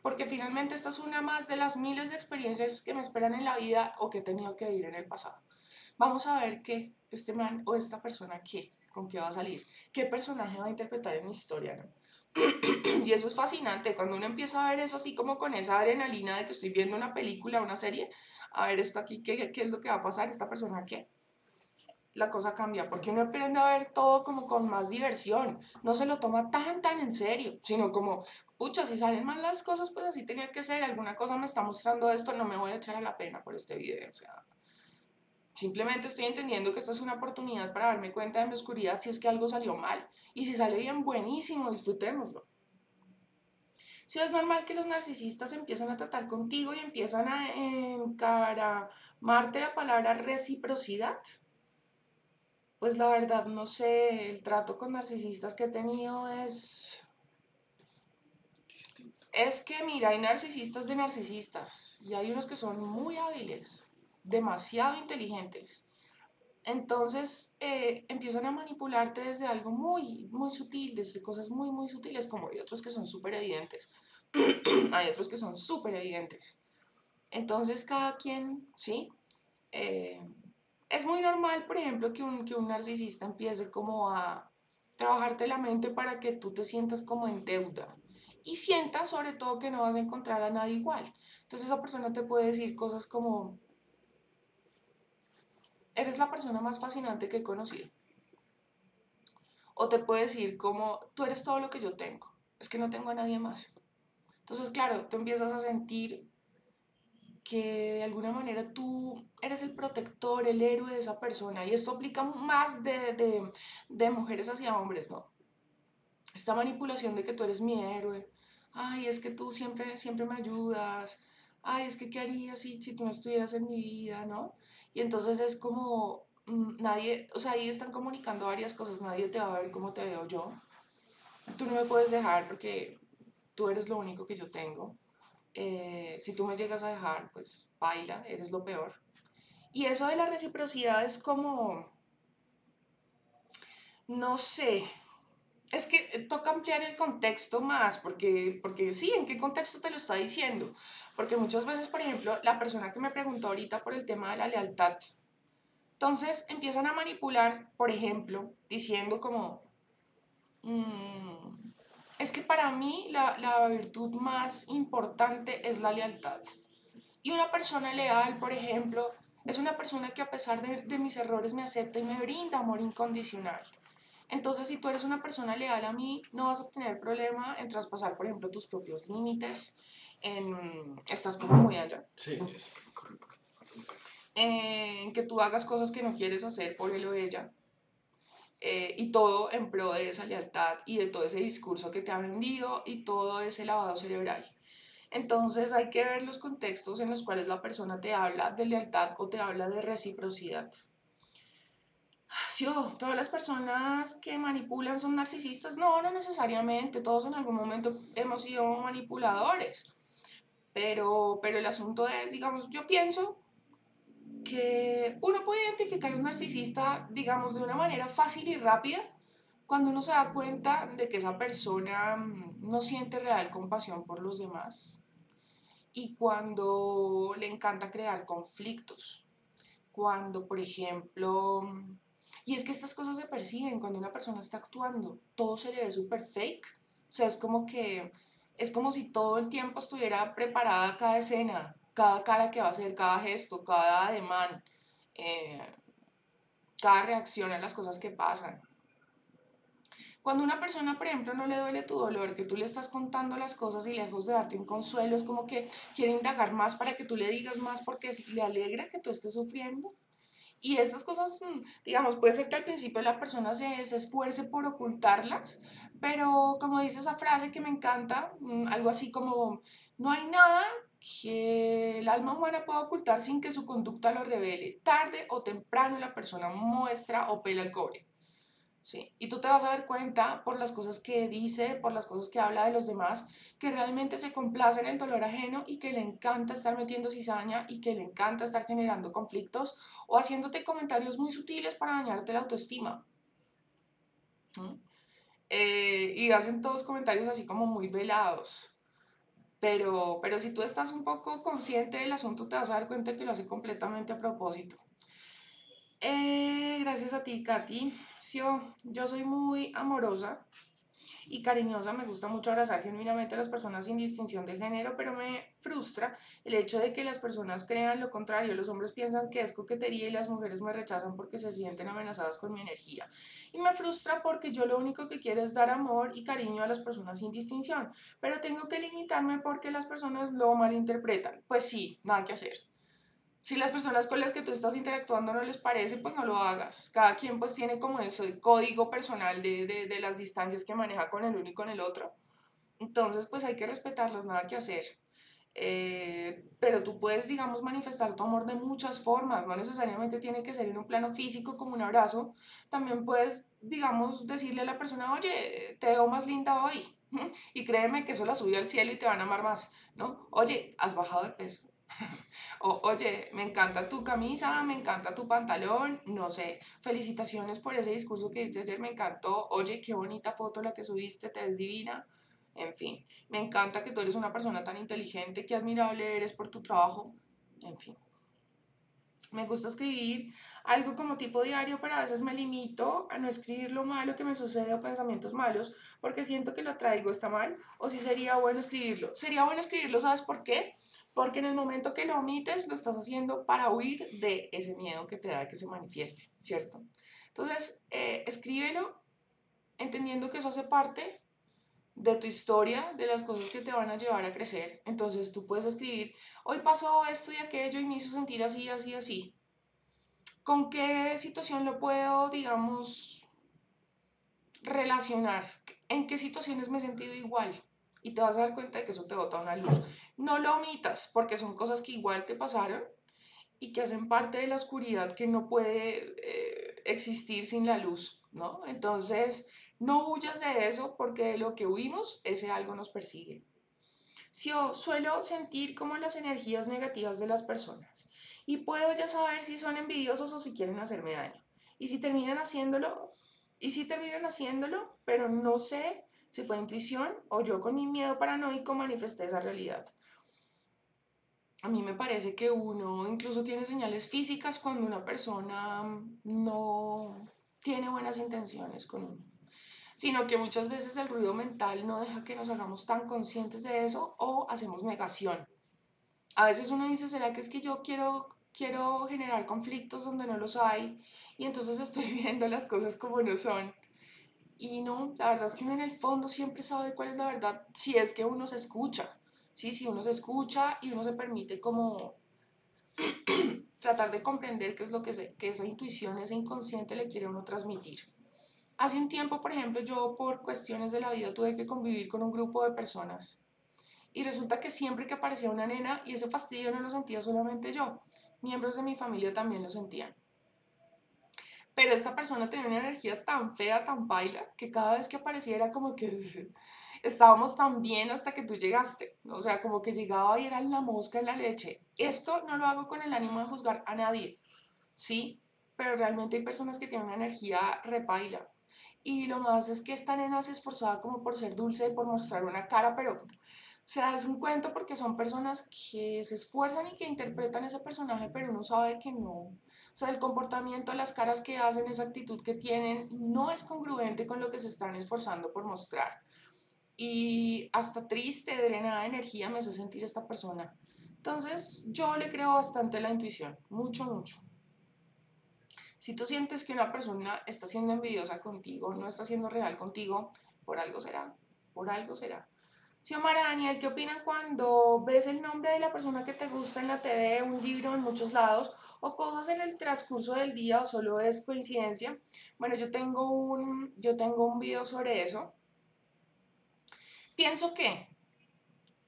Porque finalmente esta es una más de las miles de experiencias que me esperan en la vida o que he tenido que vivir en el pasado. Vamos a ver qué este man o esta persona qué con qué va a salir, qué personaje va a interpretar en mi historia, ¿no? y eso es fascinante, cuando uno empieza a ver eso así como con esa adrenalina de que estoy viendo una película, una serie, a ver esto aquí, ¿qué, qué es lo que va a pasar? ¿Esta persona qué? La cosa cambia, porque uno aprende a ver todo como con más diversión, no se lo toma tan, tan en serio, sino como, pucha, si salen mal las cosas, pues así tenía que ser, alguna cosa me está mostrando esto, no me voy a echar a la pena por este video, o sea, Simplemente estoy entendiendo que esta es una oportunidad para darme cuenta de mi oscuridad si es que algo salió mal. Y si sale bien, buenísimo, disfrutémoslo. Si es normal que los narcisistas empiezan a tratar contigo y empiezan a encaramarte la palabra reciprocidad. Pues la verdad, no sé, el trato con narcisistas que he tenido es... Es que, mira, hay narcisistas de narcisistas y hay unos que son muy hábiles demasiado inteligentes, Entonces eh, empiezan a manipularte desde algo muy, muy sutil, desde cosas muy, muy sutiles, como hay otros que son súper evidentes. hay otros que son súper evidentes. Entonces cada quien, ¿sí? Eh, es muy normal, por ejemplo, que un, que un narcisista empiece como a trabajarte la mente para que tú te sientas como en deuda y sientas sobre todo que no vas a encontrar a nadie igual. Entonces esa persona te puede decir cosas como, eres la persona más fascinante que he conocido. O te puede decir como, tú eres todo lo que yo tengo, es que no tengo a nadie más. Entonces, claro, tú empiezas a sentir que de alguna manera tú eres el protector, el héroe de esa persona. Y esto aplica más de, de, de mujeres hacia hombres, ¿no? Esta manipulación de que tú eres mi héroe. Ay, es que tú siempre, siempre me ayudas. Ay, es que qué harías si, si tú no estuvieras en mi vida, ¿no? Y entonces es como, mm, nadie, o sea, ahí están comunicando varias cosas, nadie te va a ver como te veo yo. Tú no me puedes dejar porque tú eres lo único que yo tengo. Eh, si tú me llegas a dejar, pues baila, eres lo peor. Y eso de la reciprocidad es como, no sé, es que toca ampliar el contexto más, porque, porque sí, ¿en qué contexto te lo está diciendo? Porque muchas veces, por ejemplo, la persona que me preguntó ahorita por el tema de la lealtad, entonces empiezan a manipular, por ejemplo, diciendo como, mm, es que para mí la, la, virtud más importante es la lealtad. Y una persona leal, por ejemplo, es una persona que a pesar de, de mis errores me acepta y me brinda amor incondicional. Entonces, si tú eres una persona leal a mí, no vas a tener problema en traspasar, por ejemplo, tus propios límites. En, estás como muy allá. Sí, es En que tú hagas cosas que no quieres hacer por él o ella. Eh, y todo en pro de esa lealtad y de todo ese discurso que te ha vendido y todo ese lavado cerebral. Entonces hay que ver los contextos en los cuales la persona te habla de lealtad o te habla de reciprocidad. Sí, todas las personas que manipulan son narcisistas. No, no necesariamente. Todos en algún momento hemos sido manipuladores. Pero, pero el asunto es, digamos, yo pienso que uno puede identificar a un narcisista, digamos, de una manera fácil y rápida cuando uno se da cuenta de que esa persona mm, no siente real compasión por los demás y cuando le encanta crear conflictos. Cuando, por ejemplo, y es que estas cosas se perciben cuando una persona está actuando. Todo se le ve súper fake. O sea, es como que es como si todo el tiempo estuviera preparada cada escena, cada cara que va a hacer, cada gesto, cada ademán, eh, cada reacción a las cosas que pasan. Cuando una persona, por ejemplo, no le duele tu dolor, que tú le estás contando las cosas y lejos de darte un consuelo, es como que quiere indagar más para que tú le digas más porque le alegra que tú estés sufriendo. Y estas cosas, mm, digamos, puede ser que al principio la persona se, se, esfuerce por ocultarlas, pero como dice esa frase que me encanta, mm, algo así como, no hay nada que el alma humana pueda ocultar sin que su conducta lo revele. Tarde o temprano la persona muestra o pela el cobre. Sí, y tú te vas a dar cuenta por las cosas que dice, por las cosas que habla de los demás, que realmente se complace en el dolor ajeno y que le encanta estar metiendo cizaña y que le encanta estar generando conflictos o haciéndote comentarios muy sutiles para dañarte la autoestima. Eh, y hacen todos comentarios así como muy velados. Pero, pero si tú estás un poco consciente del asunto, te vas a dar cuenta que lo hace completamente a propósito. Eh, gracias a ti, Katy. Yo, yo soy muy amorosa y cariñosa, me gusta mucho abrazar genuinamente a las personas sin distinción de género, pero me frustra el hecho de que las personas crean lo contrario. Los hombres piensan que es coquetería y las mujeres me rechazan porque se sienten amenazadas con mi energía. Y me frustra porque yo lo único que quiero es dar amor y cariño a las personas sin distinción, pero tengo que limitarme porque las personas lo malinterpretan. Pues sí, nada que hacer si las personas con las que tú estás interactuando no les parece, pues no lo hagas. Cada quien pues tiene como ese código personal de, de, de las distancias que maneja con el uno y con el otro. Entonces pues hay que respetarlos, nada que hacer. Eh, pero tú puedes, digamos, manifestar tu amor de muchas formas, no necesariamente tiene que ser en un plano físico como un abrazo, también puedes, digamos, decirle a la persona, oye, te veo más linda hoy, y créeme que eso la sube al cielo y te van a amar más, ¿no? Oye, has bajado de peso, o, oye, me encanta tu camisa, me encanta tu pantalón, no sé, felicitaciones por ese discurso que diste ayer, me encantó, oye, qué bonita foto la que subiste, te ves divina. En fin, me encanta que tú eres una persona tan inteligente, qué admirable eres por tu trabajo, en fin. Me gusta escribir algo como tipo diario, pero a veces me limito a no escribir lo malo que me sucede o pensamientos malos, porque siento que lo traigo está mal, o si sería bueno escribirlo. Sería bueno escribirlo, ¿sabes por qué? Porque en el momento que lo omites, lo estás haciendo para huir de ese miedo que te da que se manifieste, ¿cierto? Entonces, eh, escríbelo entendiendo que eso hace parte de tu historia, de las cosas que te van a llevar a crecer. Entonces tú puedes escribir, hoy pasó esto y aquello y me hizo sentir así, así, así. ¿Con qué situación lo puedo, digamos, relacionar? ¿En qué situaciones me he sentido igual? Y te vas a dar cuenta de que eso te bota una luz. No lo omitas, porque son cosas que igual te pasaron y que hacen parte de la oscuridad que no puede eh, existir sin la luz, ¿no? Entonces, no huyas de eso porque de lo que huimos, ese algo nos persigue. Yo suelo sentir como las energías negativas de las personas y puedo ya saber si son envidiosos o si quieren hacerme daño. Y si terminan haciéndolo, y si terminan haciéndolo, pero no sé si fue intuición o yo con mi miedo paranoico manifesté esa realidad. A mí me parece que uno incluso tiene señales físicas cuando una persona no tiene buenas intenciones con uno sino que muchas veces el ruido mental no deja que nos hagamos tan conscientes de eso o hacemos negación. A veces uno dice, ¿será que es que yo quiero, quiero generar conflictos donde no los hay? Y entonces estoy viendo las cosas como no son. Y no, la verdad es que uno en el fondo siempre sabe cuál es la verdad si es que uno se escucha. ¿sí? Si uno se escucha y uno se permite como tratar de comprender qué es lo que, que esa intuición, ese inconsciente le quiere uno transmitir. Hace un tiempo, por ejemplo, yo por cuestiones de la vida tuve que convivir con un grupo de personas. Y resulta que siempre que aparecía una nena, y ese fastidio no lo sentía solamente yo, miembros de mi familia también lo sentían. Pero esta persona tenía una energía tan fea, tan baila, que cada vez que aparecía era como que estábamos tan bien hasta que tú llegaste. O sea, como que llegaba y era la mosca en la leche. Esto no lo hago con el ánimo de juzgar a nadie, ¿sí? Pero realmente hay personas que tienen una energía repaila y lo más es que esta nena se esforzaba como por ser dulce por mostrar una cara, pero se hace un cuento porque son personas que se esfuerzan y que interpretan ese personaje, pero uno sabe que no. O sea, el comportamiento, las caras que hacen, esa actitud que tienen, no es congruente con lo que se están esforzando por mostrar. Y hasta triste, drenada de energía me hace sentir esta persona. Entonces, yo le creo bastante la intuición, mucho, mucho. Si tú sientes que una persona está siendo envidiosa contigo, no está siendo real contigo, por algo será, por algo será. Xiomara Daniel, ¿qué opinan cuando ves el nombre de la persona que te gusta en la TV, un libro en muchos lados, o cosas en el transcurso del día, o solo es coincidencia? Bueno, yo tengo un, yo tengo un video sobre eso. Pienso que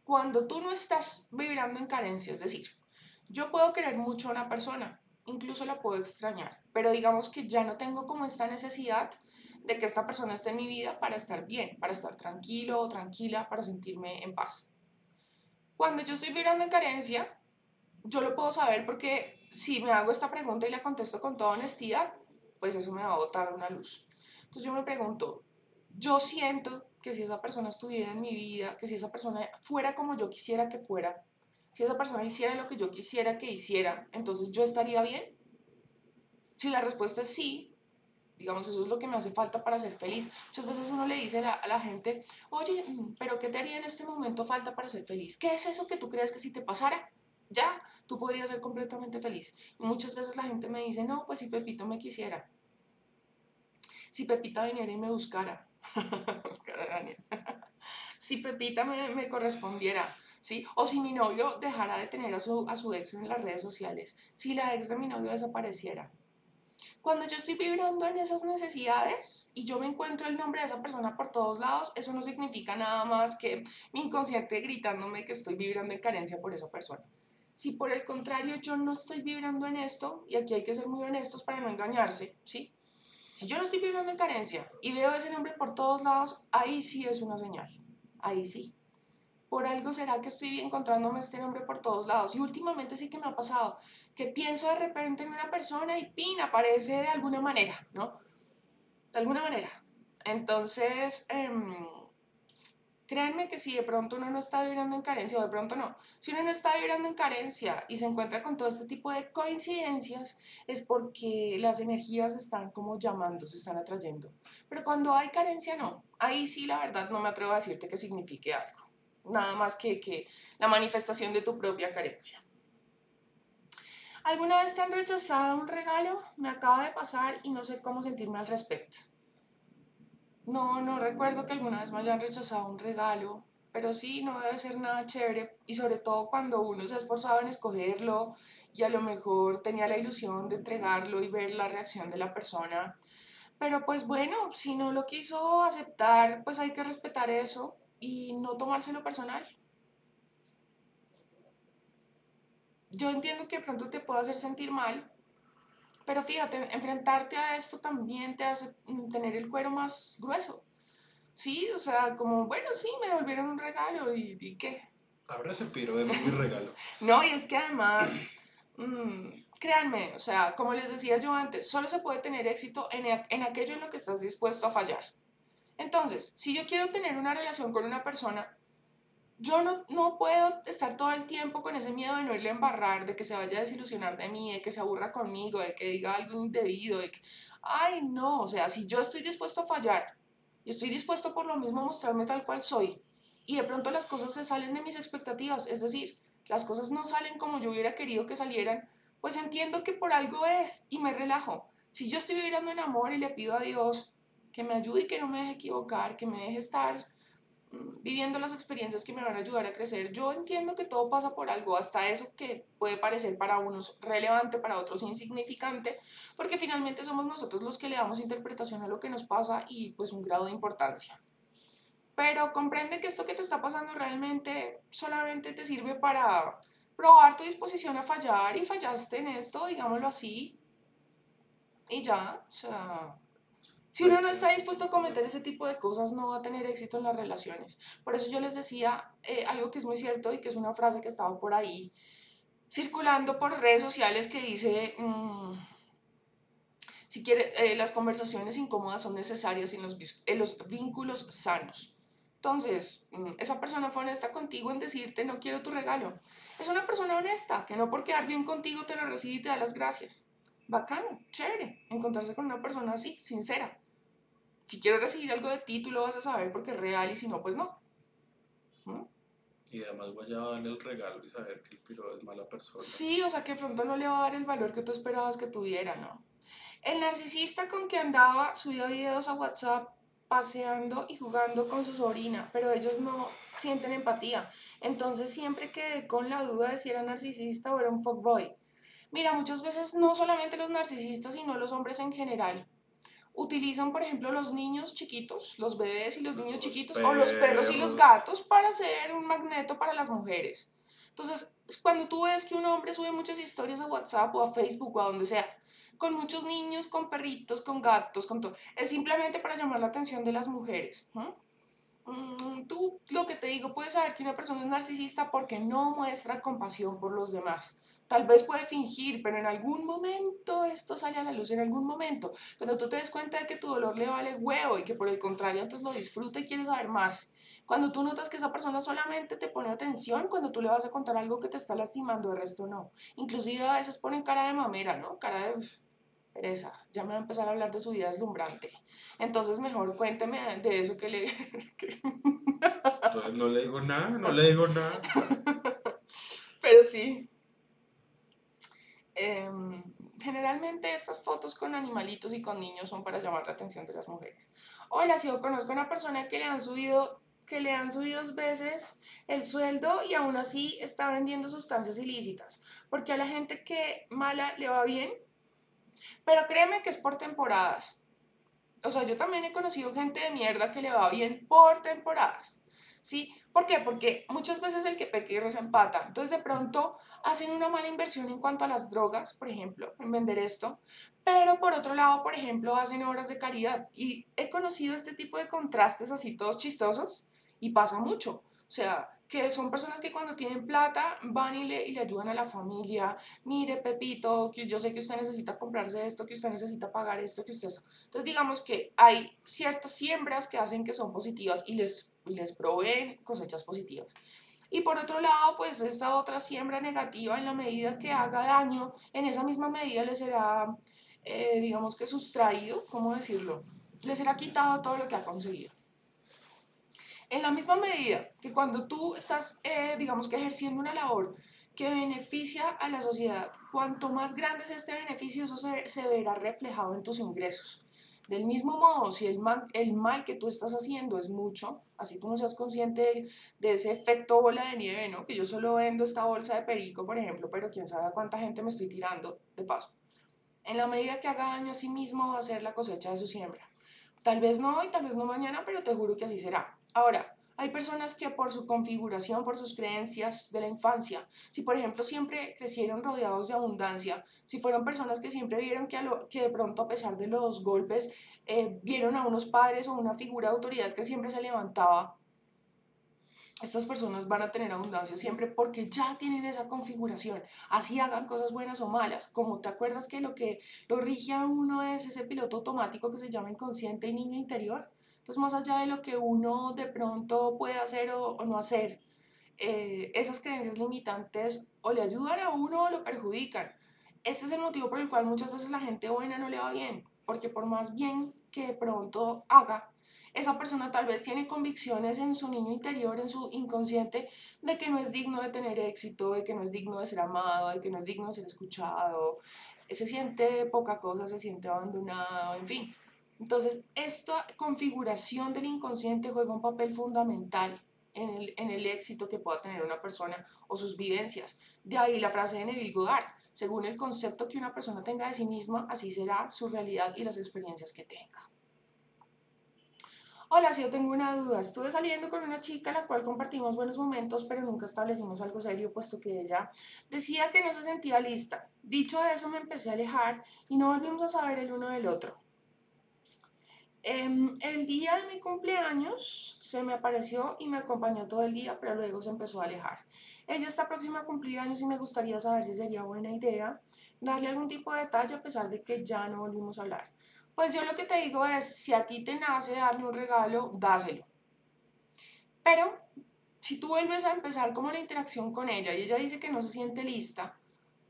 cuando tú no estás vibrando en carencia, es decir, yo puedo querer mucho a una persona, incluso la puedo extrañar, pero digamos que ya no tengo como esta necesidad de que esta persona esté en mi vida para estar bien, para estar tranquilo o tranquila, para sentirme en paz. Cuando yo estoy vibrando en carencia, yo lo puedo saber porque si me hago esta pregunta y la contesto con toda honestidad, pues eso me va a botar una luz. Entonces yo me pregunto, yo siento que si esa persona estuviera en mi vida, que si esa persona fuera como yo quisiera que fuera, si esa persona hiciera lo que yo quisiera que hiciera, entonces yo estaría bien. Si la respuesta es sí, digamos, eso es lo que me hace falta para ser feliz. Muchas veces uno le dice a la, gente, oye, pero ¿qué te haría en este momento falta para ser feliz? ¿Qué es eso que tú crees que si te pasara, ya, tú podrías ser completamente feliz? Y muchas veces la gente me dice, no, pues si Pepito me quisiera. Si Pepita viniera y me buscara. si Pepita me, me correspondiera ¿sí? O si mi novio dejara de tener a su, a su ex en las redes sociales, si la ex de mi novio desapareciera. Cuando yo estoy vibrando en esas necesidades y yo me encuentro el nombre de esa persona por todos lados, eso no significa nada más que mi inconsciente gritándome que estoy vibrando en carencia por esa persona. Si por el contrario yo no estoy vibrando en esto, y aquí hay que ser muy honestos para no engañarse, ¿sí? Si yo no estoy vibrando en carencia y veo ese nombre por todos lados, ahí sí es una señal. Ahí sí. por algo será que estoy encontrándome este nombre por todos lados. Y últimamente sí que me ha pasado que pienso de repente en una persona y pin, aparece de alguna manera, ¿no? De alguna manera. Entonces, em, créanme que si de pronto uno no está vibrando en carencia, o de pronto no, si uno no está vibrando en carencia y se encuentra con todo este tipo de coincidencias, es porque las energías están como llamando, se están atrayendo. Pero cuando hay carencia, no. Ahí sí, la verdad, no me atrevo a decirte que signifique algo. Nada más que, que la manifestación de tu propia carencia. ¿Alguna vez te han rechazado un regalo? Me acaba de pasar y no sé cómo sentirme al respecto. No, no recuerdo que alguna vez me hayan rechazado un regalo, pero sí, no debe ser nada chévere y sobre todo cuando uno se ha esforzado en escogerlo y a lo mejor tenía la ilusión de entregarlo y ver la reacción de la persona. Pero pues bueno, si no lo quiso aceptar, pues hay que respetar eso y no tomárselo personal. Yo entiendo que de pronto te pueda hacer sentir mal, pero fíjate, enfrentarte a esto también te hace mm, tener el cuero más grueso. Sí, o sea, como, bueno, sí, me devolvieron un regalo y, ¿y qué? Ahora se piro de mi regalo. no, y es que además, mmm, créanme, o sea, como les decía yo antes, solo se puede tener éxito en, en aquello en lo que estás dispuesto a fallar. Entonces, si yo quiero tener una relación con una persona, yo no, no puedo estar todo el tiempo con ese miedo de no irle a embarrar, de que se vaya a desilusionar de mí, de que se aburra conmigo, de que diga algo indebido, de que, ay, no, o sea, si yo estoy dispuesto a fallar y estoy dispuesto por lo mismo a mostrarme tal cual soy, y de pronto las cosas se salen de mis expectativas, es decir, las cosas no salen como yo hubiera querido que salieran, pues entiendo que por algo es y me relajo. Si yo estoy viviendo en amor y le pido a Dios que me ayude y que no me deje equivocar, que me deje estar viviendo las experiencias que me van a ayudar a crecer. Yo entiendo que todo pasa por algo, hasta eso que puede parecer para unos relevante, para otros insignificante, porque finalmente somos nosotros los que le damos interpretación a lo que nos pasa y pues un grado de importancia. Pero comprende que esto que te está pasando realmente solamente te sirve para probar tu disposición a fallar y fallaste en esto, digámoslo así. Y ya, o sea, si uno no está dispuesto a cometer ese tipo de cosas, no va a tener éxito en las relaciones. Por eso yo les decía eh, algo que es muy cierto y que es una frase que estaba por ahí circulando por redes sociales que dice, mm, si quiere, eh, las conversaciones incómodas son necesarias en los, en los vínculos sanos. Entonces, mm, esa persona fue honesta contigo en decirte, no quiero tu regalo. Es una persona honesta, que no por quedar bien contigo te lo recibe y te da las gracias. Bacano, chévere, encontrarse con una persona así, sincera si quiero recibir algo de ti, tú lo vas a saber porque es real y si no, pues no. ¿Mm? Y además voy a darle el regalo y saber que el piro es mala persona. Sí, o sea que pronto no le va a dar el valor que tú esperabas que tuviera, ¿no? El narcisista con que andaba subía videos a WhatsApp paseando y jugando con su sobrina, pero ellos no sienten empatía. Entonces siempre quedé con la duda de si era narcisista o era un fuckboy. Mira, muchas veces no solamente los narcisistas, sino los hombres en general utilizan, por ejemplo, los niños chiquitos, los bebés y los niños chiquitos, o los perros y los gatos para hacer un magneto para las mujeres. Entonces, cuando tú ves que un hombre sube muchas historias a WhatsApp o a Facebook o a donde sea, con muchos niños, con perritos, con gatos, con todo, es simplemente para llamar la atención de las mujeres. Mm, tú lo que te digo, puedes saber que una persona es narcisista porque no muestra compasión por los demás. Tal vez puede fingir, pero en algún momento esto sale a la luz, en algún momento. Cuando tú te des cuenta de que tu dolor le vale huevo y que por el contrario antes lo disfruta y quiere saber más. Cuando tú notas que esa persona solamente te pone atención cuando tú le vas a contar algo que te está lastimando, de resto no. Inclusive a veces ponen cara de mamera, ¿no? Cara de pereza. Ya me va a empezar a hablar de su vida deslumbrante. Entonces mejor cuénteme de eso que le... Entonces no le digo nada, no le digo nada. Pero sí, Em, generalmente estas fotos con animalitos y con niños son para llamar la atención de las mujeres. Hola, si yo conozco a una persona que le han subido que le han subido dos veces el sueldo y aún así está vendiendo sustancias ilícitas, porque a la gente que mala le va bien, pero créeme que es por temporadas. O sea, yo también he conocido gente de mierda que le va bien por temporadas. ¿Sí? ¿Por qué? Porque muchas veces el que peca y empata. Entonces, de pronto hacen una mala inversión en cuanto a las drogas, por ejemplo, en vender esto, pero por otro lado, por ejemplo, hacen obras de caridad. Y he conocido este tipo de contrastes así todos chistosos y pasa mucho. O sea, que son personas que cuando tienen plata van y le, y le ayudan a la familia. Mire, Pepito, que yo sé que usted necesita comprarse esto, que usted necesita pagar esto, que usted eso. Entonces, digamos que hay ciertas siembras que hacen que son positivas y les, les proveen cosechas positivas. Y por otro lado, pues esta otra siembra negativa, en la medida que haga daño, en esa misma medida le será, eh, digamos que sustraído, ¿cómo decirlo? Le será quitado todo lo que ha conseguido. En la misma medida que cuando tú estás, eh, digamos que ejerciendo una labor que beneficia a la sociedad, cuanto más grande es este beneficio, eso se verá reflejado en tus ingresos. Del mismo modo, si el mal, que tú estás haciendo es mucho, así tú no seas consciente de, ese efecto bola de nieve, ¿no? Que yo solo vendo esta bolsa de perico, por ejemplo, pero quién sabe cuánta gente me estoy tirando de paso. En la medida que haga daño a sí mismo va a ser la cosecha de su siembra. Tal vez no hoy, tal vez no mañana, pero te juro que así será. Ahora, hay personas que por su configuración, por sus creencias de la infancia, si por ejemplo siempre crecieron rodeados de abundancia, si fueron personas que siempre vieron que, de pronto a pesar de los golpes, eh, vieron a unos padres o una figura de autoridad que siempre se levantaba, estas personas van a tener abundancia siempre porque ya tienen esa configuración. Así hagan cosas buenas o malas. Como te acuerdas que lo que lo rige a uno es ese piloto automático que se llama inconsciente y niño interior. Entonces, más allá de lo que uno de pronto puede hacer o, no hacer, eh, esas creencias limitantes o le ayudan a uno o lo perjudican. Ese es el motivo por el cual muchas veces la gente buena no le va bien, porque por más bien que de pronto haga, esa persona tal vez tiene convicciones en su niño interior, en su inconsciente, de que no es digno de tener éxito, de que no es digno de ser amado, de que no es digno de ser escuchado, se siente poca cosa, se siente abandonado, en fin. Entonces, esta configuración del inconsciente juega un papel fundamental en el, éxito que pueda tener una persona o sus vivencias. De ahí la frase de Neville Goddard, según el concepto que una persona tenga de sí misma, así será su realidad y las experiencias que tenga. Hola, si yo tengo una duda, estuve saliendo con una chica la cual compartimos buenos momentos, pero nunca establecimos algo serio, puesto que ella decía que no se sentía lista. Dicho eso, me empecé a alejar y no volvimos a saber el uno del otro. Em, el día de mi cumpleaños se me apareció y me acompañó todo el día, pero luego se empezó a alejar. Ella está próxima a cumplir años y me gustaría saber si sería buena idea darle algún tipo de detalle a pesar de que ya no volvimos a hablar. Pues yo lo que te digo es, si a ti te nace darle un regalo, dáselo. Pero si tú vuelves a empezar como la interacción con ella y ella dice que no se siente lista,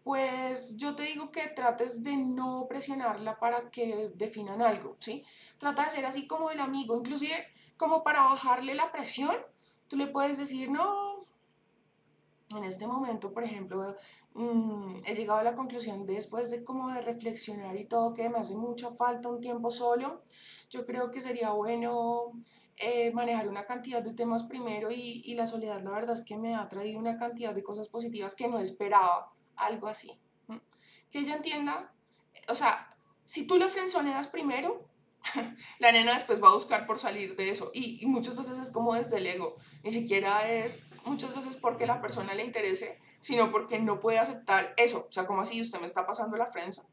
pues yo te digo que trates de no presionarla para que definan algo, ¿sí? Trata de ser así como el amigo, inclusive como para bajarle la presión, tú le puedes decir, no, en este momento, por ejemplo, mm, he llegado a la conclusión después de como de reflexionar y todo, que me hace mucha falta un tiempo solo, yo creo que sería bueno eh, manejar una cantidad de temas primero y, y la soledad, la verdad es que me ha traído una cantidad de cosas positivas que no esperaba algo así. Que ella entienda, o sea, si tú le frenzoneas primero, la nena después va a buscar por salir de eso. Y, muchas veces es como desde el ego. Ni siquiera es muchas veces porque la persona le interese, sino porque no puede aceptar eso. O sea, como así usted me está pasando la frenza.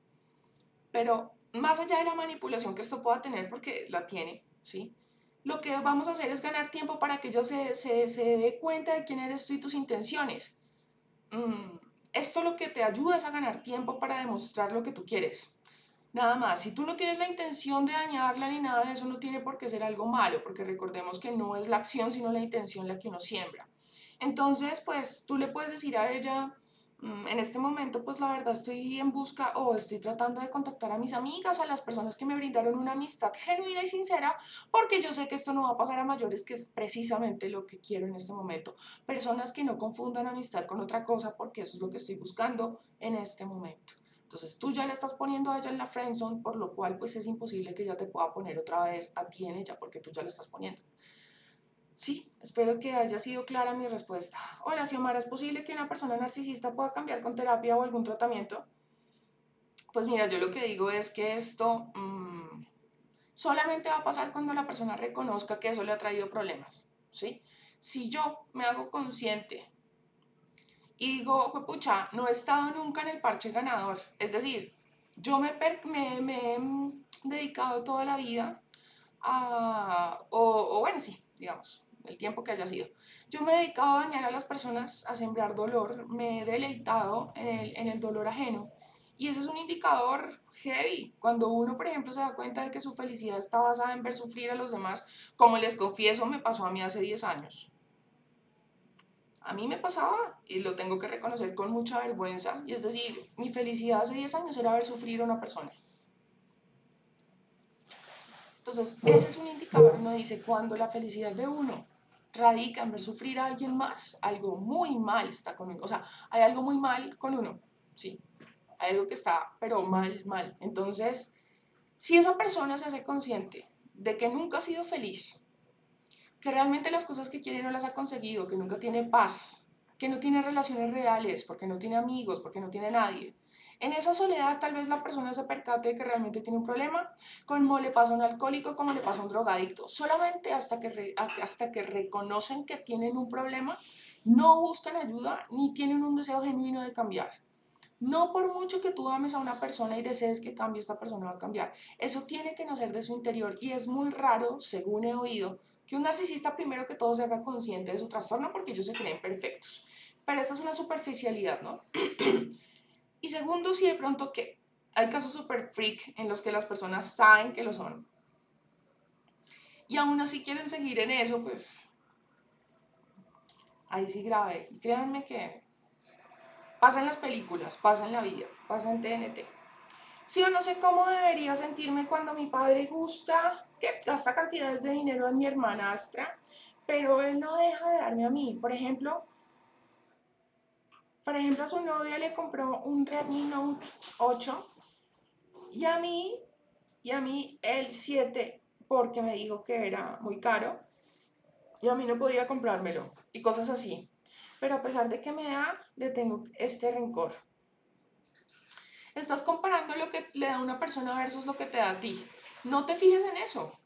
Pero más allá de la manipulación que esto pueda tener, porque la tiene, ¿sí? Lo que vamos a hacer es ganar tiempo para que ella se, se, se dé cuenta de quién eres tú y tus intenciones. Mm, esto lo que te ayuda es a ganar tiempo para demostrar lo que tú quieres. Nada más, si tú no tienes la intención de dañarla ni nada de eso, no tiene por qué ser algo malo, porque recordemos que no es la acción, sino la intención la que uno siembra. Entonces, pues tú le puedes decir a ella, en este momento, pues la verdad estoy en busca o estoy tratando de contactar a mis amigas, a las personas que me brindaron una amistad genuina y sincera, porque yo sé que esto no va a pasar a mayores, que es precisamente lo que quiero en este momento. Personas que no confundan amistad con otra cosa, porque eso es lo que estoy buscando en este momento. Entonces tú ya le estás poniendo a ella en la friendzone, por lo cual pues es imposible que ella te pueda poner otra vez a ti en ella, porque tú ya le estás poniendo. Sí, espero que haya sido clara mi respuesta. Hola, Xiomara, ¿es posible que una persona narcisista pueda cambiar con terapia o algún tratamiento? Pues mira, yo lo que digo es que esto mmm, solamente va a pasar cuando la persona reconozca que eso le ha traído problemas, ¿sí? Si yo me hago consciente y digo, no he estado nunca en el parche ganador, es decir, yo me, he dedicado toda la vida a, o bueno, sí, digamos, el tiempo que haya sido. Yo me he dedicado a dañar a las personas, a sembrar dolor, me he deleitado en el, en el dolor ajeno. Y ese es un indicador heavy. Cuando uno, por ejemplo, se da cuenta de que su felicidad está basada en ver sufrir a los demás, como les confieso, me pasó a mí hace 10 años. A mí me pasaba y lo tengo que reconocer con mucha vergüenza. Y es decir, mi felicidad hace 10 años era ver sufrir a una persona. Entonces, ese es un indicador, uno dice, cuando la felicidad de uno radica en ver sufrir a alguien más, algo muy mal está con uno. O sea, hay algo muy mal con uno, sí. Hay algo que está, pero mal, mal. Entonces, si esa persona se hace consciente de que nunca ha sido feliz, que realmente las cosas que quiere no las ha conseguido, que nunca tiene paz, que no tiene relaciones reales, porque no tiene amigos, porque no tiene nadie, en esa soledad tal vez la persona se percate de que realmente tiene un problema, como le pasa a un alcohólico, como le pasa a un drogadicto. Solamente hasta que, hasta que reconocen que tienen un problema, no buscan ayuda ni tienen un deseo genuino de cambiar. No por mucho que tú ames a una persona y desees que cambie, esta persona va a cambiar. Eso tiene que nacer de su interior y es muy raro, según he oído, que un narcisista primero que todo se haga consciente de su trastorno porque ellos se creen perfectos. Pero esta es una superficialidad, ¿no? Y segundo, si de pronto que hay casos super freak en los que las personas saben que lo son. Y aún así quieren seguir en eso, pues ahí sí grave. créanme que pasa en las películas, pasa en la vida, pasa en TNT. Sí o no sé cómo debería sentirme cuando mi padre gusta, que gasta cantidades de dinero en mi hermanastra, pero él no deja de darme a mí. Por ejemplo, por ejemplo, a su novia le compró un Redmi Note 8 y a mí, y a mí el 7 porque me dijo que era muy caro y a mí no podía comprármelo y cosas así. Pero a pesar de que me da, le tengo este rencor. Estás comparando lo que le da una persona versus lo que te da a ti. No te fijes en eso.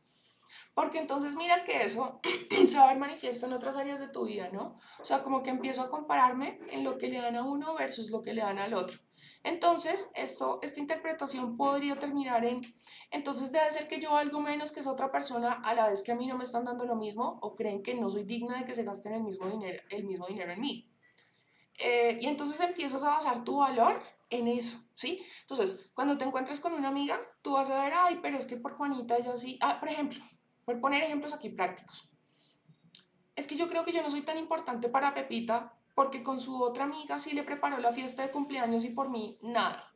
Porque entonces mira que eso se va a ver manifiesto en otras áreas de tu vida, ¿no? O sea, como que empiezo a compararme en lo que le dan a uno versus lo que le dan al otro. Entonces, esto, esta interpretación podría terminar en, entonces debe ser que yo valgo menos que esa otra persona a la vez que a mí no me están dando lo mismo o creen que no soy digna de que se gasten el mismo dinero, el mismo dinero en mí. Eh, y entonces empiezas a basar tu valor en eso, ¿sí? Entonces, cuando te encuentres con una amiga, tú vas a ver, ay, pero es que por Juanita ella sí, ah, por ejemplo, por poner ejemplos aquí prácticos. Es que yo creo que yo no soy tan importante para Pepita porque con su otra amiga sí le preparó la fiesta de cumpleaños y por mí nada.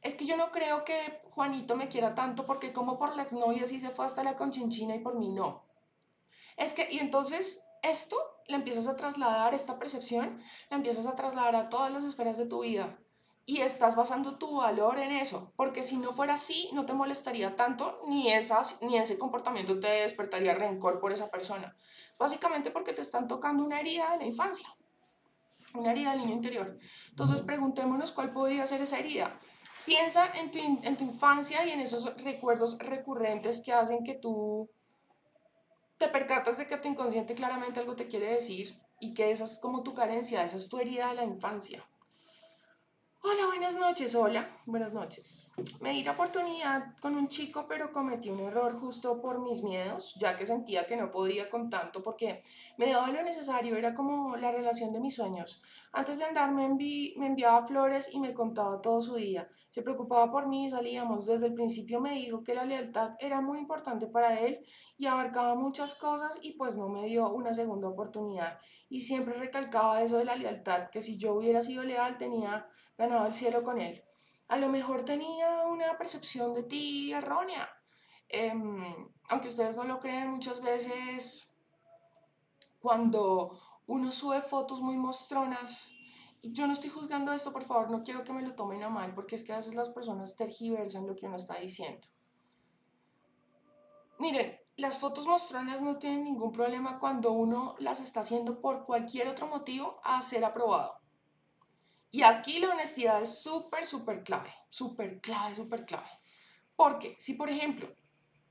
Es que yo no creo que Juanito me quiera tanto porque como por la exnovia sí se fue hasta la conchinchina y por mí no. Es que, y entonces esto le empiezas a trasladar, esta percepción, la empiezas a trasladar a todas las esferas de tu vida y estás basando tu valor en eso, porque si no fuera así, no te molestaría tanto, ni, esas, ni ese comportamiento te despertaría rencor por esa persona. Básicamente porque te están tocando una herida de la infancia, una herida del niño interior. Entonces preguntémonos cuál podría ser esa herida. Piensa en tu, en tu infancia y en esos recuerdos recurrentes que hacen que tú te percatas de que tu inconsciente claramente algo te quiere decir y que esa es como tu carencia, esa es tu herida de la infancia. Hola, buenas noches, hola, buenas noches. Me di la oportunidad con un chico, pero cometí un error justo por mis miedos, ya que sentía que no podía con tanto porque me daba lo necesario, era como la relación de mis sueños. Antes de andar me, enviaba flores y me contaba todo su día. Se preocupaba por mí salíamos. Desde el principio me dijo que la lealtad era muy importante para él y abarcaba muchas cosas y pues no me dio una segunda oportunidad. Y siempre recalcaba eso de la lealtad, que si yo hubiera sido leal tenía ganado el cielo con él. A lo mejor tenía una percepción de ti errónea. Em, aunque ustedes no lo creen, muchas veces cuando uno sube fotos muy mostronas, y yo no estoy juzgando esto, por favor, no quiero que me lo tomen a mal, porque es que a veces las personas tergiversan lo que uno está diciendo. Miren, las fotos mostronas no tienen ningún problema cuando uno las está haciendo por cualquier otro motivo a ser aprobado. Y aquí la honestidad es súper, súper clave, súper clave, súper clave. Porque si, por ejemplo,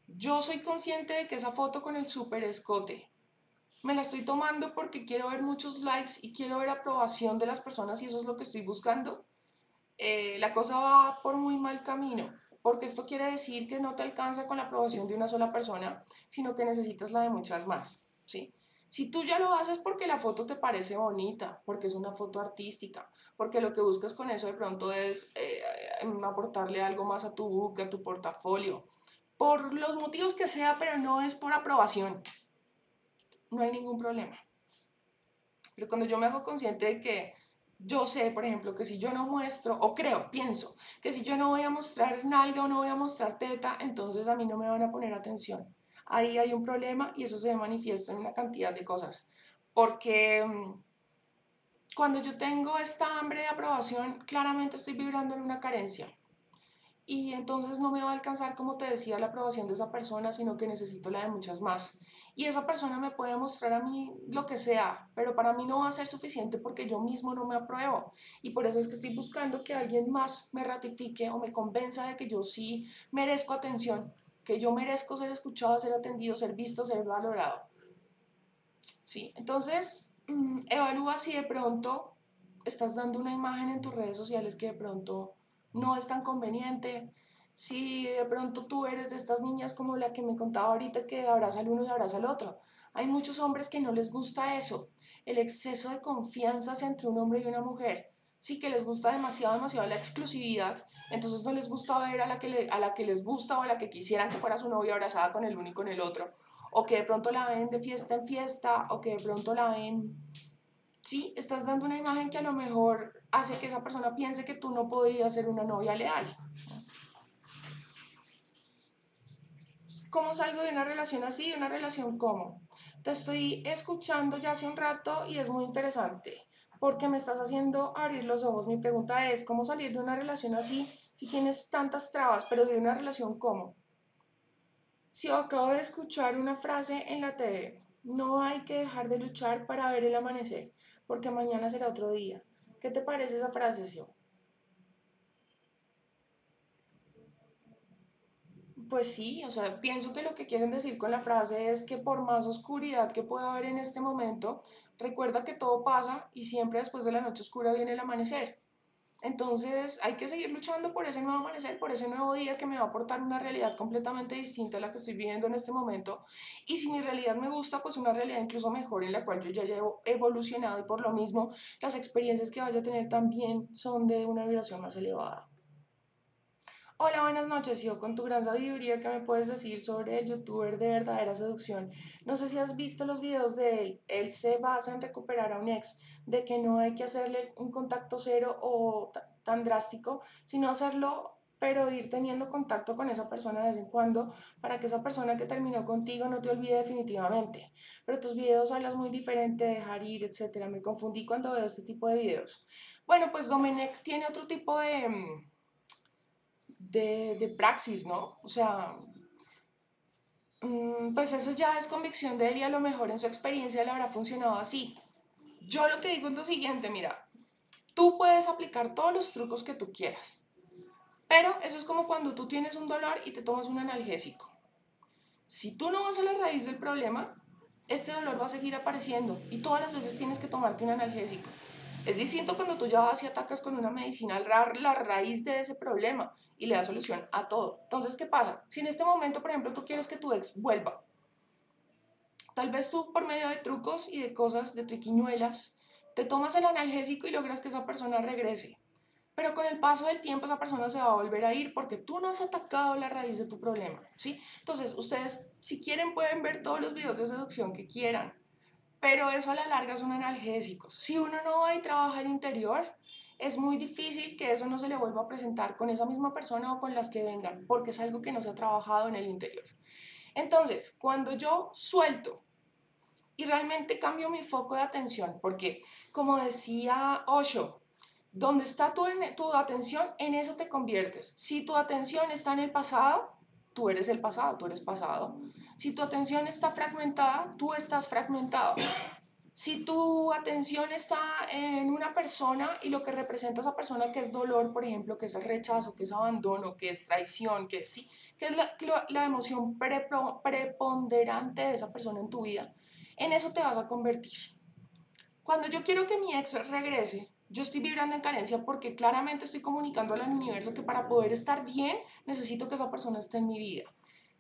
yo soy consciente de que esa foto con el súper escote me la estoy tomando porque quiero ver muchos likes y quiero ver aprobación de las personas y eso es lo que estoy buscando, eh, la cosa va por muy mal camino. Porque esto quiere decir que no te alcanza con la aprobación de una sola persona, sino que necesitas la de muchas más. ¿sí? Si tú ya lo haces porque la foto te parece bonita, porque es una foto artística, porque lo que buscas con eso de pronto es eh, aportarle algo más a tu book, a tu portafolio, por los motivos que sea, pero no es por aprobación, no hay ningún problema. Pero cuando yo me hago consciente de que yo sé, por ejemplo, que si yo no muestro, o creo, pienso, que si yo no voy a mostrar nalga o no voy a mostrar teta, entonces a mí no me van a poner atención. Ahí hay un problema y eso se manifiesta en una cantidad de cosas. Porque mm, cuando yo tengo esta hambre de aprobación, claramente estoy vibrando en una carencia. Y entonces no me va a alcanzar, como te decía, la aprobación de esa persona, sino que necesito la de muchas más y esa persona me puede mostrar a mí lo que sea, pero para mí no va a ser suficiente porque yo mismo no me apruebo. Y por eso es que estoy buscando que alguien más me ratifique o me convenza de que yo sí merezco atención, que yo merezco ser escuchado, ser atendido, ser visto, ser valorado. Sí, entonces mm, evalúa si de pronto estás dando una imagen en tus redes sociales que de pronto no es tan conveniente, si de pronto tú eres de estas niñas como la que me contaba ahorita que abraza al uno y abraza al otro. Hay muchos hombres que no les gusta eso, el exceso de confianza entre un hombre y una mujer. Sí que les gusta demasiado, demasiado la exclusividad, entonces no les gusta ver a la que, a la que les gusta o a la que quisieran que fuera su novia abrazada con el uno y con el otro, o que de pronto la ven de fiesta en fiesta, o que de pronto la ven... Sí, estás dando una imagen que a lo mejor hace que esa persona piense que tú no podrías ser una novia leal. ¿Cómo salgo de una relación así? ¿De una relación cómo? Te estoy escuchando ya hace un rato y es muy interesante porque me estás haciendo abrir los ojos. Mi pregunta es, ¿cómo salir de una relación así si tienes tantas trabas, pero de una relación cómo? Si acabo de escuchar una frase en la TV, no hay que dejar de luchar para ver el amanecer, porque mañana será otro día. ¿Qué te parece esa frase, Sio? Pues sí, o sea, pienso que lo que quieren decir con la frase es que por más oscuridad que pueda haber en este momento, recuerda que todo pasa y siempre después de la noche oscura viene el amanecer. Entonces hay que seguir luchando por ese nuevo amanecer, por ese nuevo día que me va a aportar una realidad completamente distinta a la que estoy viviendo en este momento. Y si mi realidad me gusta, pues una realidad incluso mejor en la cual yo ya llevo evolucionado y por lo mismo las experiencias que vaya a tener también son de una vibración más elevada. Hola, buenas noches. Yo con tu gran sabiduría, ¿qué me puedes decir sobre el youtuber de verdadera seducción? No sé si has visto los videos de él. Él se basa en recuperar a un ex, de que no hay que hacerle un contacto cero o tan drástico, sino hacerlo pero ir teniendo contacto con esa persona de vez en cuando para que esa persona que terminó contigo no te olvide definitivamente. Pero tus videos hablas muy diferente, dejar ir, etc. Me confundí cuando veo este tipo de videos. Bueno, pues Domenech tiene otro tipo de mm, de, de praxis, ¿no? O sea, mm, pues eso ya es convicción de él y a lo mejor en su experiencia le habrá funcionado así. Yo lo que digo es lo siguiente, mira, tú puedes aplicar todos los trucos que tú quieras, pero eso es como cuando tú tienes un dolor y te tomas un analgésico. Si tú no vas a la raíz del problema, este dolor va a seguir apareciendo y todas las veces tienes que tomarte un analgésico. Es distinto cuando tú ya vas y atacas con una medicina la raíz de ese problema y le das solución a todo. Entonces, ¿qué pasa? Si en este momento, por ejemplo, tú quieres que tu ex vuelva, tal vez tú por medio de trucos y de cosas, de triquiñuelas, te tomas el analgésico y logras que esa persona regrese. Pero con el paso del tiempo esa persona se va a volver a ir porque tú no has atacado la raíz de tu problema, ¿sí? Entonces, ustedes si quieren pueden ver todos los videos de seducción que quieran, pero eso a la larga son analgésicos. Si uno no va y trabaja el interior, es muy difícil que eso no se le vuelva a presentar con esa misma persona o con las que vengan, porque es algo que no se ha trabajado en el interior. Entonces, cuando yo suelto y realmente cambio mi foco de atención, porque como decía Osho, donde está tu, tu atención, en eso te conviertes. Si tu atención está en el pasado, tú eres el pasado, tú eres pasado. Si tu atención está fragmentada, tú estás fragmentado. Si tu atención está en una persona y lo que representa esa persona que es dolor, por ejemplo, que es rechazo, que es abandono, que es traición, que sí, que es la, la emoción preponderante de esa persona en tu vida, en eso te vas a convertir. Cuando yo quiero que mi ex regrese, yo estoy vibrando en carencia porque claramente estoy comunicando al universo que para poder estar bien necesito que esa persona esté en mi vida.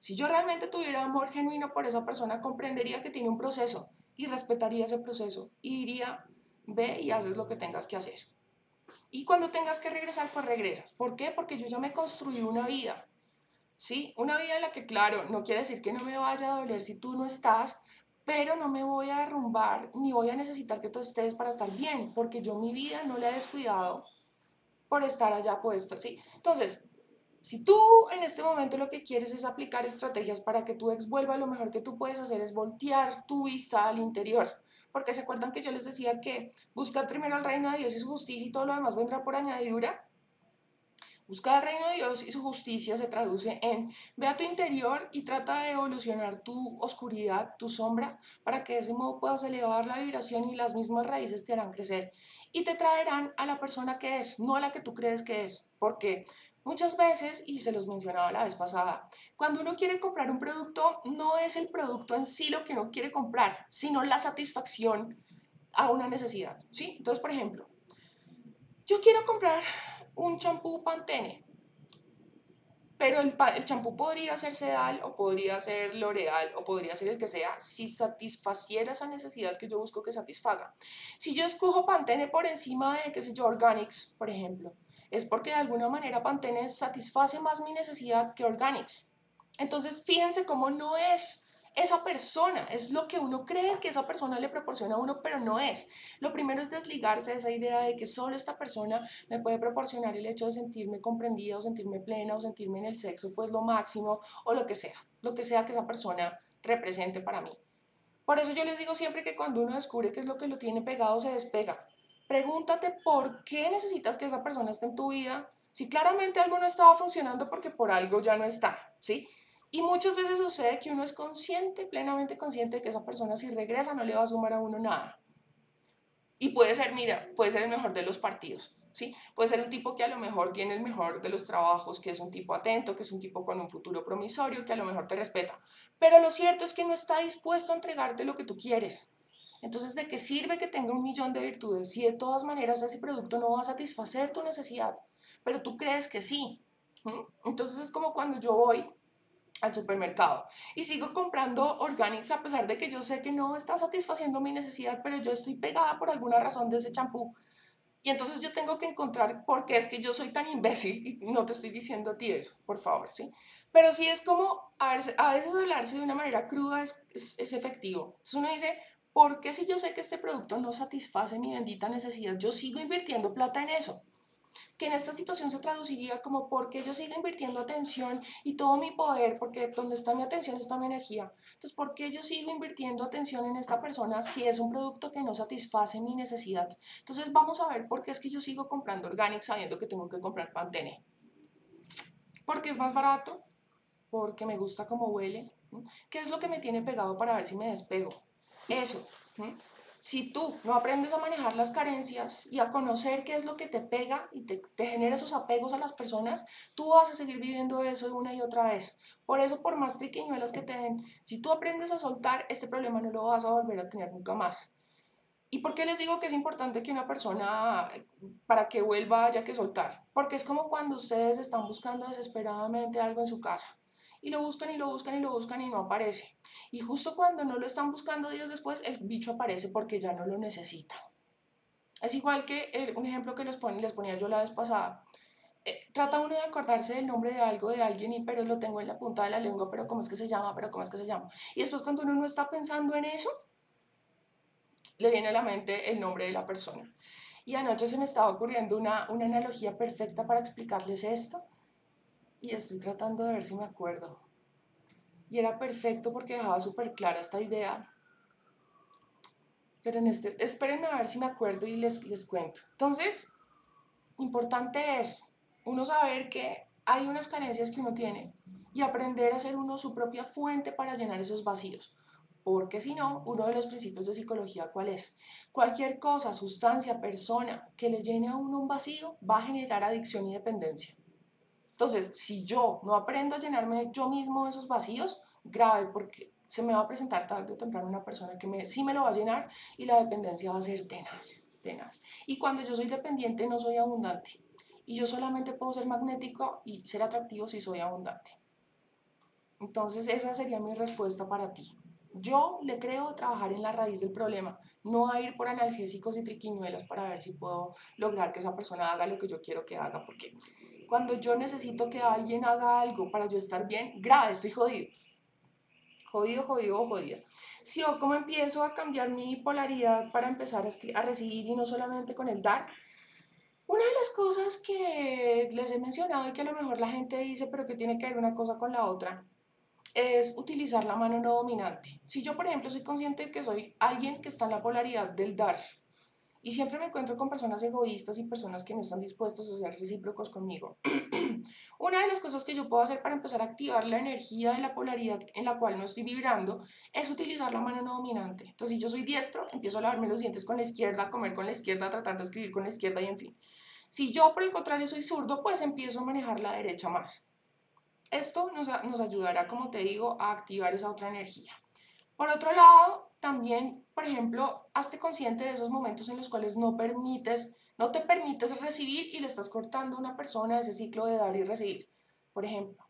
Si yo realmente tuviera amor genuino por esa persona, comprendería que tiene un proceso y respetaría ese proceso y diría, ve y haces lo que tengas que hacer. Y cuando tengas que regresar, pues regresas. ¿Por qué? Porque yo ya me construí una vida. ¿Sí? Una vida en la que, claro, no quiere decir que no me vaya a doler si tú no estás, pero no me voy a derrumbar ni voy a necesitar que tú estés para estar bien, porque yo mi vida no la he descuidado por estar allá puesto, ¿sí? Entonces, si tú en este momento lo que quieres es aplicar estrategias para que tu ex vuelva, lo mejor que tú puedes hacer es voltear tu vista al interior. Porque se acuerdan que yo les decía que buscar primero el reino de Dios y su justicia y todo lo demás vendrá por añadidura. Buscar el reino de Dios y su justicia se traduce en ve a tu interior y trata de evolucionar tu oscuridad, tu sombra, para que de ese modo puedas elevar la vibración y las mismas raíces te harán crecer y te traerán a la persona que es, no a la que tú crees que es. Porque Muchas veces, y se los mencionaba la vez pasada, cuando uno quiere comprar un producto, no es el producto en sí lo que uno quiere comprar, sino la satisfacción a una necesidad, ¿sí? Entonces, por ejemplo, yo quiero comprar un champú Pantene, pero el champú podría ser Sedal o podría ser L'Oreal o podría ser el que sea si satisfaciera esa necesidad que yo busco que satisfaga. Si yo escojo Pantene por encima de, qué sé yo, Organics, por ejemplo, es porque de alguna manera Pantene satisface más mi necesidad que Organics. Entonces, fíjense cómo no es esa persona, es lo que uno cree que esa persona le proporciona a uno, pero no es. Lo primero es desligarse de esa idea de que solo esta persona me puede proporcionar el hecho de sentirme comprendida o sentirme plena o sentirme en el sexo, pues lo máximo o lo que sea, lo que sea que esa persona represente para mí. Por eso yo les digo siempre que cuando uno descubre qué es lo que lo tiene pegado, se despega. Pregúntate por qué necesitas que esa persona esté en tu vida. Si claramente algo no estaba funcionando porque por algo ya no está, ¿sí? Y muchas veces sucede que uno es consciente, plenamente consciente de que esa persona si regresa no le va a sumar a uno nada. Y puede ser, mira, puede ser el mejor de los partidos, ¿sí? Puede ser un tipo que a lo mejor tiene el mejor de los trabajos, que es un tipo atento, que es un tipo con un futuro promisorio, que a lo mejor te respeta. Pero lo cierto es que no está dispuesto a entregarte lo que tú quieres. Entonces, ¿de qué sirve que tenga un millón de virtudes si de todas maneras ese producto no va a satisfacer tu necesidad? Pero tú crees que sí. Entonces es como cuando yo voy al supermercado y sigo comprando organics a pesar de que yo sé que no está satisfaciendo mi necesidad, pero yo estoy pegada por alguna razón de ese champú. Y entonces yo tengo que encontrar por qué es que yo soy tan imbécil y no te estoy diciendo a ti eso, por favor, ¿sí? Pero sí es como, a veces, hablarse de una manera cruda es, es, es efectivo. Entonces uno dice, ¿por qué si yo sé que este producto no satisface mi bendita necesidad, yo sigo invirtiendo plata en eso? Que en esta situación se traduciría como porque yo sigo invirtiendo atención y todo mi poder, porque donde está mi atención está mi energía. Entonces, ¿por qué yo sigo invirtiendo atención en esta persona si es un producto que no satisface mi necesidad? Entonces, vamos a ver por qué es que yo sigo comprando Organic sabiendo que tengo que comprar Pantene. Porque es más barato, porque me gusta cómo huele. ¿Qué es lo que me tiene pegado para ver si me despego? Eso. Si tú no aprendes a manejar las carencias y a conocer qué es lo que te pega y te, genera esos apegos a las personas, tú vas a seguir viviendo eso una y otra vez. Por eso, por más triquiñuelas que te den, si tú aprendes a soltar, este problema no lo vas a volver a tener nunca más. ¿Y por qué les digo que es importante que una persona, para que vuelva, haya que soltar? Porque es como cuando ustedes están buscando desesperadamente algo en su casa y lo buscan y lo buscan y lo buscan y no aparece. Y justo cuando no lo están buscando días después, el bicho aparece porque ya no lo necesita. Es igual que un ejemplo que les, les ponía yo la vez pasada. Eh, trata uno de acordarse del nombre de algo, de alguien, y pero lo tengo en la punta de la lengua, pero ¿cómo es que se llama? Pero ¿cómo es que se llama? Y después cuando uno no está pensando en eso, le viene a la mente el nombre de la persona. Y anoche se me estaba ocurriendo una, una analogía perfecta para explicarles esto y estoy tratando de ver si me acuerdo. Y era perfecto porque dejaba súper clara esta idea. Pero en este, espérenme a ver si me acuerdo y les, les cuento. Entonces, importante es uno saber que hay unas carencias que uno tiene y aprender a ser uno su propia fuente para llenar esos vacíos. Porque si no, uno de los principios de psicología, ¿cuál es? Cualquier cosa, sustancia, persona que le llene a uno un vacío va a generar adicción y dependencia. Entonces, si yo no aprendo a llenarme yo mismo esos vacíos, grave, porque se me va a presentar tarde o temprano una persona que me, sí me lo va a llenar y la dependencia va a ser tenaz, tenaz. Y cuando yo soy dependiente no soy abundante. Y yo solamente puedo ser magnético y ser atractivo si soy abundante. Entonces esa sería mi respuesta para ti. Yo le creo trabajar en la raíz del problema, no a ir por analgésicos y triquiñuelas para ver si puedo lograr que esa persona haga lo que yo quiero que haga, porque cuando yo necesito que alguien haga algo para yo estar bien, grave, estoy jodido. Jodido, jodido, jodida. Si yo como empiezo a cambiar mi polaridad para empezar a, a recibir y no solamente con el dar, una de las cosas que les he mencionado y que a lo mejor la gente dice, pero que tiene que ver una cosa con la otra, es utilizar la mano no dominante. Si yo, por ejemplo, soy consciente de que soy alguien que está en la polaridad del dar y siempre me encuentro con personas egoístas y personas que no están dispuestos a ser recíprocos conmigo, una de las cosas que yo puedo hacer para empezar a activar la energía de la polaridad en la cual no estoy vibrando es utilizar la mano no dominante. Entonces, si yo soy diestro, empiezo a lavarme los dientes con la izquierda, a comer con la izquierda, a tratar de escribir con la izquierda y en fin. Si yo, por el contrario, soy zurdo, pues empiezo a manejar la derecha más. Esto nos, nos ayudará, como te digo, a activar esa otra energía. Por otro lado, también, por ejemplo, hazte consciente de esos momentos en los cuales no permites, no te permites recibir y le estás cortando a una persona ese ciclo de dar y recibir. Por ejemplo,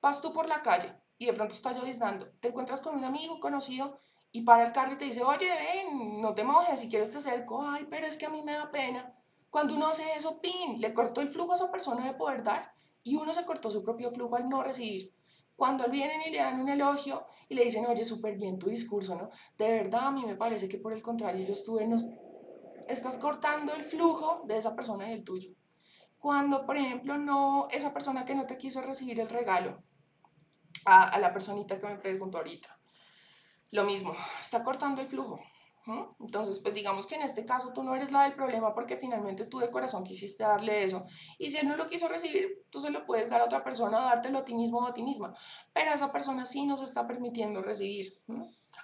vas tú por la calle y de pronto está lloviznando, te encuentras con un amigo conocido y para el carro y te dice, oye, ven, no te mojes, si quieres te acerco, ay, pero es que a mí me da pena. Cuando uno hace eso, pin, le cortó el flujo a esa persona de poder dar y uno se cortó su propio flujo al no recibir. Cuando vienen y le dan un elogio y le dicen, oye, súper bien tu discurso, ¿no? De verdad, a mí me parece que por el contrario, yo estuve, no... estás cortando el flujo de esa persona y el tuyo. Cuando, por ejemplo, no, esa persona que no te quiso recibir el regalo, a, a la personita que me preguntó ahorita, lo mismo, está cortando el flujo. Entonces, pues digamos que en este caso tú no eres la del problema porque finalmente tú de corazón quisiste darle eso. Y si él no lo quiso recibir, tú se lo puedes dar a otra persona, dártelo a ti mismo o a ti misma. Pero esa persona sí nos está permitiendo recibir.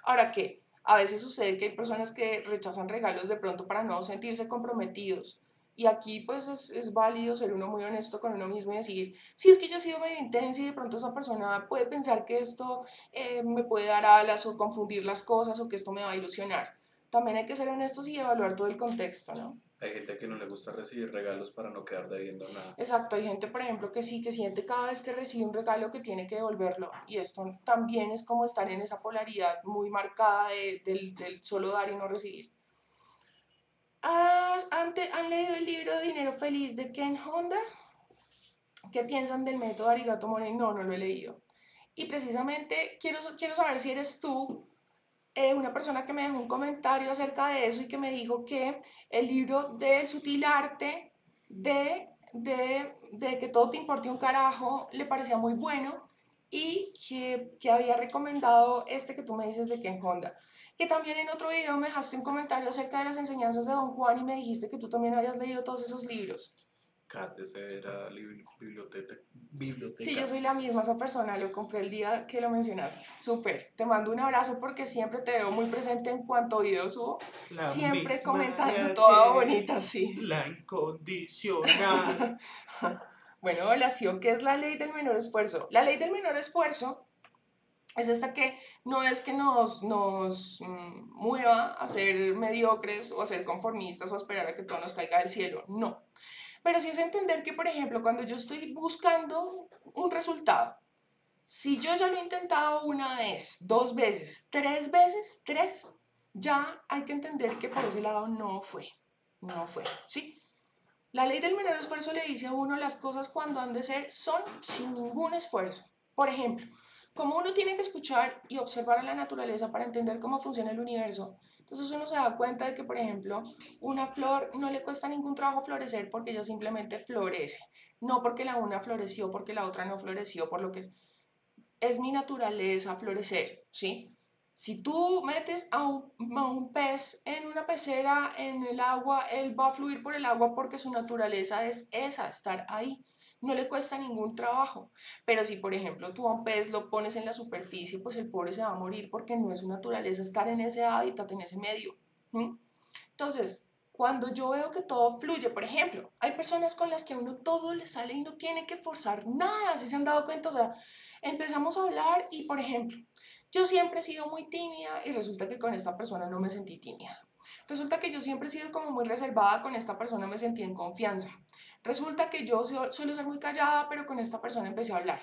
Ahora que a veces sucede que hay personas que rechazan regalos de pronto para no sentirse comprometidos. Y aquí pues es, es, válido ser uno muy honesto con uno mismo y decir, si es que yo he sido medio intensa y de pronto esa persona puede pensar que esto eh, me puede dar alas o confundir las cosas o que esto me va a ilusionar también hay que ser honestos y evaluar todo el contexto, ¿no? Hay gente que no le gusta recibir regalos para no quedar debiendo nada. Exacto, hay gente, por ejemplo, que sí, que siente cada vez que recibe un regalo que tiene que devolverlo. Y esto también es como estar en esa polaridad muy marcada de, del, del, solo dar y no recibir. Ante, ¿Han leído el libro Dinero Feliz de Ken Honda? ¿Qué piensan del método Arigato Money? No, no lo he leído. Y precisamente quiero, quiero saber si eres tú eh, una persona que me dejó un comentario acerca de eso y que me dijo que el libro del sutil arte de, de, de que todo te importe un carajo le parecía muy bueno y que, que, había recomendado este que tú me dices de Ken Honda. Que también en otro video me dejaste un comentario acerca de las enseñanzas de Don Juan y me dijiste que tú también habías leído todos esos libros. Kat, era biblioteca, biblioteca. Sí, yo soy la misma esa persona, lo compré el día que lo mencionaste. Súper, te mando un abrazo porque siempre te veo muy presente en cuanto videos subo. siempre comentando todo bonita, sí. La incondicional. bueno, la CIO, ¿qué es la ley del menor esfuerzo? La ley del menor esfuerzo es esta que no es que nos, nos mm, mueva a ser mediocres o a ser conformistas o a esperar a que todo nos caiga del cielo, no pero sí es entender que, por ejemplo, cuando yo estoy buscando un resultado, si yo ya lo he intentado una vez, dos veces, tres veces, tres, ya hay que entender que por ese lado no fue, no fue, ¿sí? La ley del menor esfuerzo le dice a uno las cosas cuando han de ser son sin ningún esfuerzo. Por ejemplo, como uno tiene que escuchar y observar a la naturaleza para entender cómo funciona el universo, entonces uno se da cuenta de que, por ejemplo, una flor no le cuesta ningún trabajo florecer porque ella simplemente florece. No porque la una floreció, porque la otra no floreció, por lo que es mi naturaleza florecer, ¿sí? Si tú metes a un, a un, pez en una pecera, en el agua, él va a fluir por el agua porque su naturaleza es esa, estar ahí no le cuesta ningún trabajo. Pero si, por ejemplo, tú a un pez lo pones en la superficie, pues el pobre se va a morir porque no es su naturaleza estar en ese hábitat, en ese medio. Entonces, cuando yo veo que todo fluye, por ejemplo, hay personas con las que a uno todo le sale y no tiene que forzar nada, si se han dado cuenta, o sea, empezamos a hablar y, por ejemplo, yo siempre he sido muy tímida y resulta que con esta persona no me sentí tímida. Resulta que yo siempre he sido como muy reservada con esta persona, me sentí en confianza. Resulta que yo suelo ser muy callada, pero con esta persona empecé a hablar.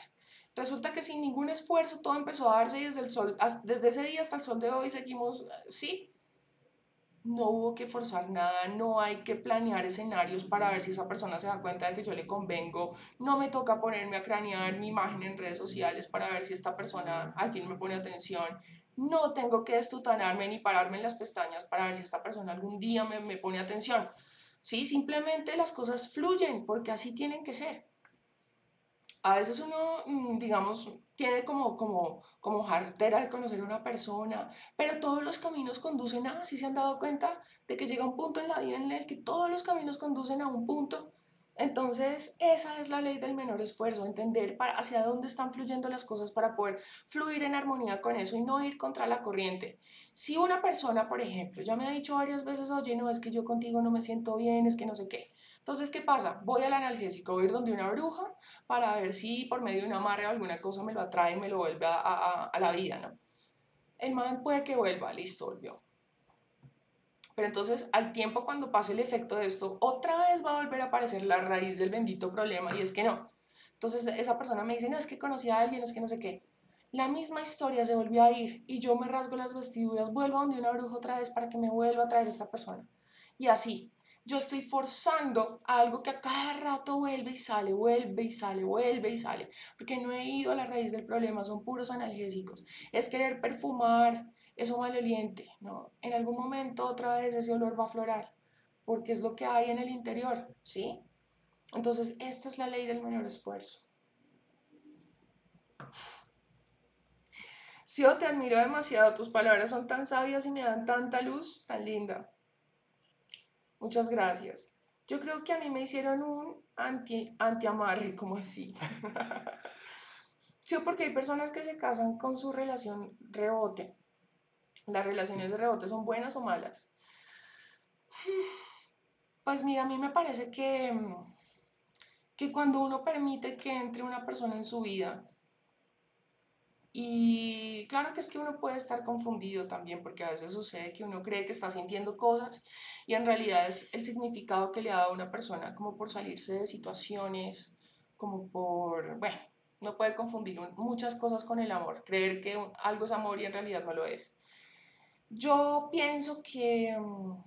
Resulta que sin ningún esfuerzo todo empezó a darse y desde, el sol, desde ese día hasta el sol de hoy seguimos, sí, no hubo que forzar nada, no hay que planear escenarios para ver si esa persona se da cuenta de que yo le convengo, no me toca ponerme a cranear mi imagen en redes sociales para ver si esta persona al fin me pone atención, no tengo que estutanarme ni pararme en las pestañas para ver si esta persona algún día me, me pone atención. Sí, simplemente las cosas fluyen porque así tienen que ser. A veces uno, mm, digamos, tiene como, como, como jartera de conocer a una persona, pero todos los caminos conducen a, si se han dado cuenta de que llega un punto en la vida en el que todos los caminos conducen a un punto entonces, esa es la ley del menor esfuerzo, entender para hacia dónde están fluyendo las cosas para poder fluir en armonía con eso y no ir contra la corriente. Si una persona, por ejemplo, ya me ha dicho varias veces, oye, no, es que yo contigo no me siento bien, es que no sé qué. Entonces, ¿qué pasa? Voy al analgésico, voy a ir donde una bruja para ver si por medio de una amarre o alguna cosa me lo atrae y me lo vuelve a, a, a la vida, ¿no? El man puede que vuelva, listo, volvió pero entonces al tiempo cuando pase el efecto de esto, otra vez va a volver a aparecer la raíz del bendito problema y es que no. Entonces esa persona me dice, no, es que conocí a alguien, es que no sé qué. La misma historia se volvió a ir y yo me rasgo las vestiduras, vuelvo a donde una bruja otra vez para que me vuelva a traer esta persona. Y así, yo estoy forzando algo que a cada rato vuelve y sale, vuelve y sale, vuelve y sale, porque no he ido a la raíz del problema, son puros analgésicos. Es querer perfumar, eso maloliente, ¿no? En algún momento otra vez ese olor va a aflorar, porque es lo que hay en el interior, ¿sí? Entonces, esta es la ley del menor esfuerzo. Si yo te admiro demasiado, tus palabras son tan sabias y me dan tanta luz, tan linda. Muchas gracias. Yo creo que a mí me hicieron un anti, anti-amarre, como así. sí, porque hay personas que se casan con su relación rebote las relaciones de rebote son buenas o malas. Pues mira, a mí me parece que, que cuando uno permite que entre una persona en su vida, y claro que es que uno puede estar confundido también, porque a veces sucede que uno cree que está sintiendo cosas y en realidad es el significado que le ha dado a una persona como por salirse de situaciones, como por, bueno, no puede confundir muchas cosas con el amor, creer que algo es amor y en realidad no lo es. Yo pienso que... Mm,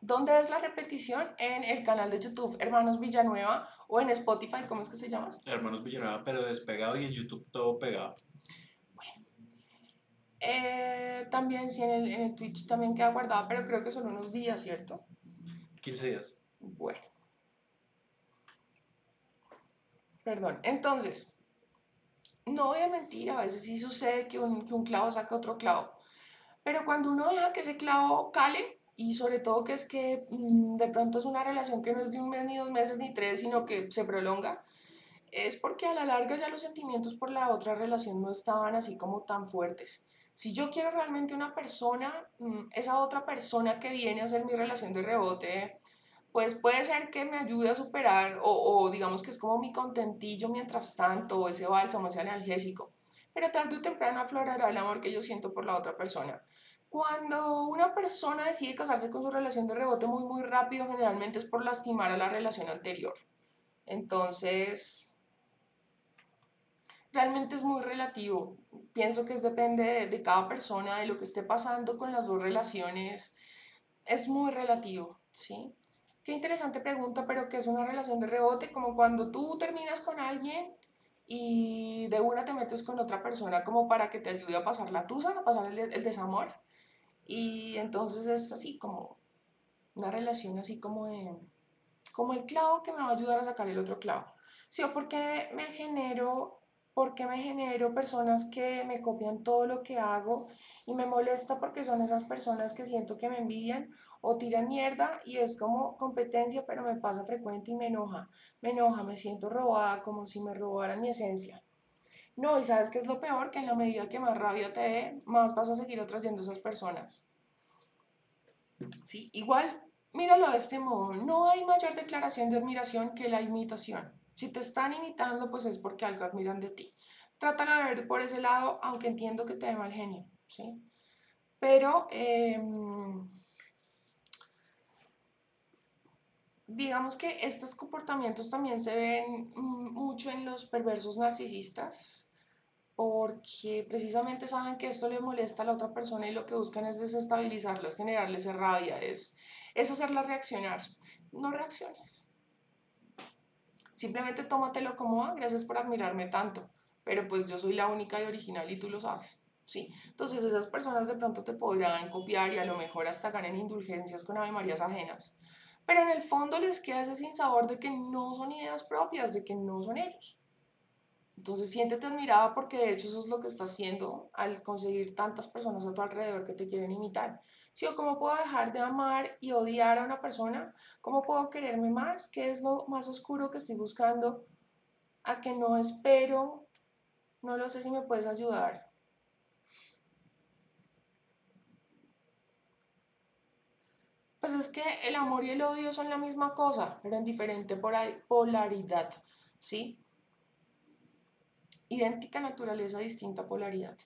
¿Dónde es la repetición? En el canal de YouTube Hermanos Villanueva o en Spotify, ¿cómo es que se llama? Hermanos Villanueva, pero despegado y en YouTube todo pegado. Bueno. Eh, también sí, en el, en el Twitch también queda guardado, pero creo que son unos días, ¿cierto? 15 días. Bueno. Perdón. Entonces, no voy a mentir, a veces sí sucede que un, que un clavo saca otro clavo. Pero cuando uno deja que ese clavo cale, y sobre todo que es que mm, de pronto es una relación que no es de un mes, ni dos meses, ni tres, sino que se prolonga, es porque a la larga ya los sentimientos por la otra relación no estaban así como tan fuertes. Si yo quiero realmente una persona, mm, esa otra persona que viene a ser mi relación de rebote, pues puede ser que me ayude a superar o, o digamos que es como mi contentillo mientras tanto, o ese bálsamo, ese analgésico pero tarde o temprano aflorará el amor que yo siento por la otra persona. Cuando una persona decide casarse con su relación de rebote muy, muy rápido, generalmente es por lastimar a la relación anterior. Entonces, realmente es muy relativo. Pienso que es depende de, cada persona, de lo que esté pasando con las dos relaciones. Es muy relativo, ¿sí? Qué interesante pregunta, pero ¿qué es una relación de rebote? Como cuando tú terminas con alguien y de una te metes con otra persona como para que te ayude a pasar la tusa, a pasar el, el desamor. Y entonces es así como una relación así como de, como el clavo que me va a ayudar a sacar el otro clavo. Sí, o porque me genero, porque me genero personas que me copian todo lo que hago y me molesta porque son esas personas que siento que me envidian o tiran mierda y es como competencia, pero me pasa frecuente y me enoja. Me enoja, me siento robada, como si me robaran mi esencia. No, y sabes qué es lo peor, que en la medida que más rabia te dé, más vas a seguir atrayendo a esas personas. Sí, igual, míralo de este modo, no hay mayor declaración de admiración que la imitación. Si te están imitando, pues es porque algo admiran de ti. Trátalo de ver por ese lado, aunque entiendo que te dé mal genio, ¿sí? Pero... Em, digamos que estos comportamientos también se ven mm, mucho en los perversos narcisistas porque precisamente saben que esto le molesta a la otra persona y lo que buscan es desestabilizarla, es generarle esa rabia, es, es hacerla reaccionar. No reacciones. Simplemente tómatelo como, ah, gracias por admirarme tanto, pero pues yo soy la única y original y tú lo sabes. Sí, entonces esas personas de pronto te podrán copiar y a lo mejor hasta ganen indulgencias con Ave Marías ajenas. Pero en el fondo les queda ese sinsabor de que no son ideas propias, de que no son ellos. Entonces siéntete admirada porque de hecho eso es lo que estás haciendo al conseguir tantas personas a tu alrededor que te quieren imitar. ¿Sí? ¿O cómo puedo dejar de amar y odiar a una persona? ¿Cómo puedo quererme más? ¿Qué es lo más oscuro que estoy buscando? ¿A que no espero? No lo sé si me puedes ayudar. Pues es que el amor y el odio son la misma cosa, pero en diferente polaridad, ¿sí? Idéntica naturaleza, distinta polaridad.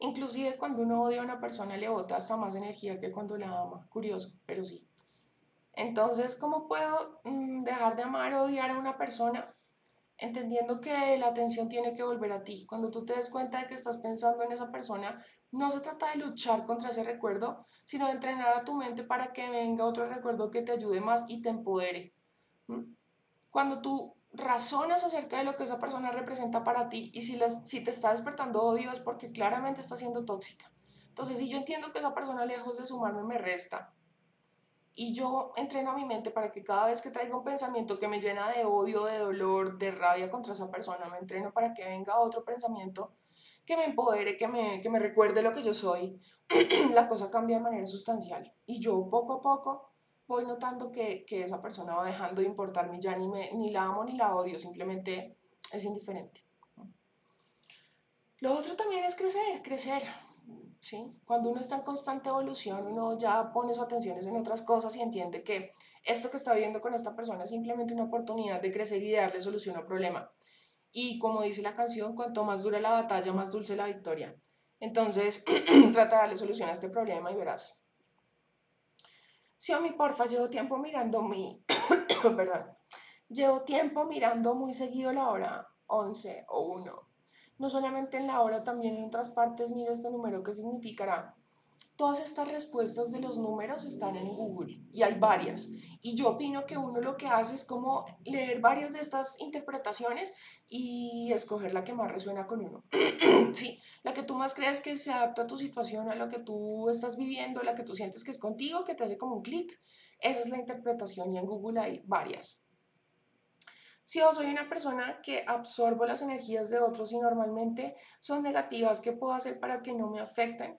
Inclusive cuando uno odia a una persona le bota hasta más energía que cuando la ama. Curioso, pero sí. Entonces, ¿cómo puedo mm, dejar de amar o odiar a una persona? entendiendo que la atención tiene que volver a ti. Cuando tú te des cuenta de que estás pensando en esa persona, no se trata de luchar contra ese recuerdo, sino de entrenar a tu mente para que venga otro recuerdo que te ayude más y te empodere. Cuando tú razonas acerca de lo que esa persona representa para ti y si, las, si te está despertando odio es porque claramente está siendo tóxica. Entonces, si yo entiendo que esa persona lejos de sumarme me resta, y yo entreno a mi mente para que cada vez que traiga un pensamiento que me llena de odio, de dolor, de rabia contra esa persona, me entreno para que venga otro pensamiento que me empodere, que me, que me recuerde lo que yo soy, la cosa cambia de manera sustancial. Y yo poco a poco voy notando que, que esa persona va dejando de importarme, ya ni, me, ni la amo ni la odio, simplemente es indiferente. Lo otro también es crecer, crecer. ¿sí? Cuando uno está en constante evolución, uno ya pone su atención en otras cosas y entiende que esto que está viviendo con esta persona es simplemente una oportunidad de crecer y de darle solución al problema. Y como dice la canción, cuanto más dura la batalla, más dulce la victoria. Entonces, trata de darle solución a este problema y verás. Sí, a mi porfa, llevo tiempo mirando mi... Perdón. Llevo tiempo mirando muy seguido la hora 11 o 1 no solamente en la hora, también en otras partes miro este número que significará. Todas estas respuestas de los números están en Google y hay varias. Y yo opino que uno lo que hace es como leer varias de estas interpretaciones y escoger la que más resuena con uno. sí, la que tú más crees que se adapta a tu situación, a lo que tú estás viviendo, la que tú sientes que es contigo, que te hace como un clic. Esa es la interpretación y en Google hay varias. Si yo soy una persona que absorbo las energías de otros y normalmente son negativas, ¿qué puedo hacer para que no me afecten?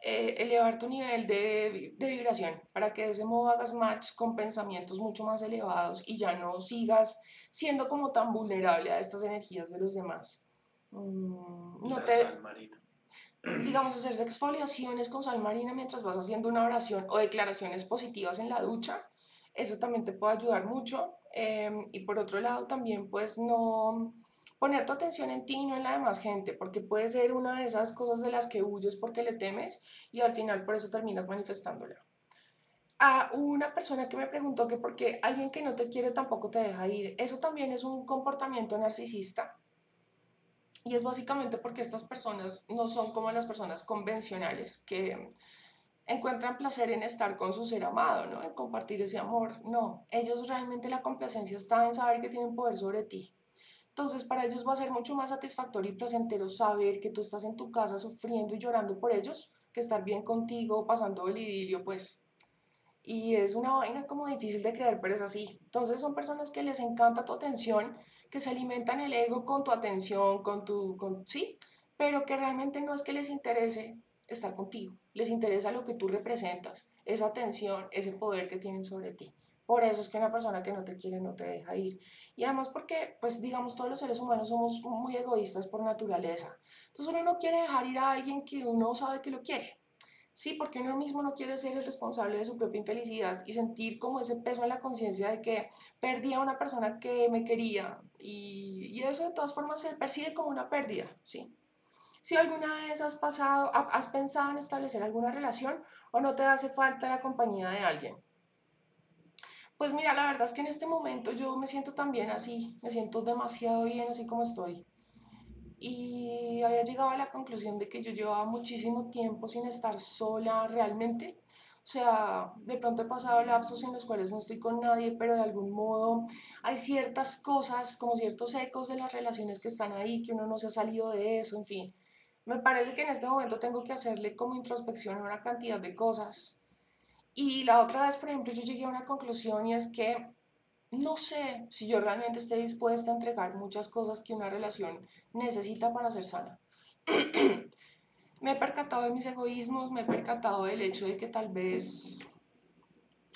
Eh, elevar tu nivel de, de, vibración para que de ese modo hagas match con pensamientos mucho más elevados y ya no sigas siendo como tan vulnerable a estas energías de los demás. Mm, no te, sal marina. Digamos, hacer exfoliaciones con sal marina mientras vas haciendo una oración o declaraciones positivas en la ducha. Eso también te puede ayudar mucho. Em, y por otro lado también pues no poner tu atención en ti y no en la demás gente, porque puede ser una de esas cosas de las que huyes porque le temes y al final por eso terminas manifestándola. A una persona que me preguntó que por qué alguien que no te quiere tampoco te deja ir, eso también es un comportamiento narcisista. Y es básicamente porque estas personas no son como las personas convencionales que encuentran placer en estar con su ser amado, ¿no? En compartir ese amor. No, ellos realmente la complacencia está en saber que tienen poder sobre ti. Entonces, para ellos va a ser mucho más satisfactorio y placentero saber que tú estás en tu casa sufriendo y llorando por ellos, que estar bien contigo, pasando el idilio, pues. Y es una vaina como difícil de creer, pero es así. Entonces, son personas que les encanta tu atención, que se alimentan el ego con tu atención, con tu. Con, sí, pero que realmente no es que les interese estar contigo, les interesa lo que tú representas, esa atención, ese poder que tienen sobre ti. Por eso es que una persona que no te quiere no te deja ir. Y además porque, pues digamos, todos los seres humanos somos muy egoístas por naturaleza. Entonces uno no quiere dejar ir a alguien que uno sabe que lo quiere. Sí, porque uno mismo no quiere ser el responsable de su propia infelicidad y sentir como ese peso en la conciencia de que perdí a una persona que me quería. Y, y eso de todas formas se percibe como una pérdida, ¿sí? Si alguna vez has pasado, has pensado en establecer alguna relación o no te hace falta la compañía de alguien. Pues mira, la verdad es que en este momento yo me siento también así, me siento demasiado bien así como estoy. Y había llegado a la conclusión de que yo llevaba muchísimo tiempo sin estar sola realmente. O sea, de pronto he pasado lapsos en los cuales no estoy con nadie, pero de algún modo hay ciertas cosas, como ciertos ecos de las relaciones que están ahí, que uno no se ha salido de eso, en fin. Me parece que en este momento tengo que hacerle como introspección a una cantidad de cosas y la otra vez, por ejemplo, yo llegué a una conclusión y es que no sé si yo realmente estoy dispuesta a entregar muchas cosas que una relación necesita para ser sana. me he percatado de mis egoísmos, me he percatado del hecho de que tal vez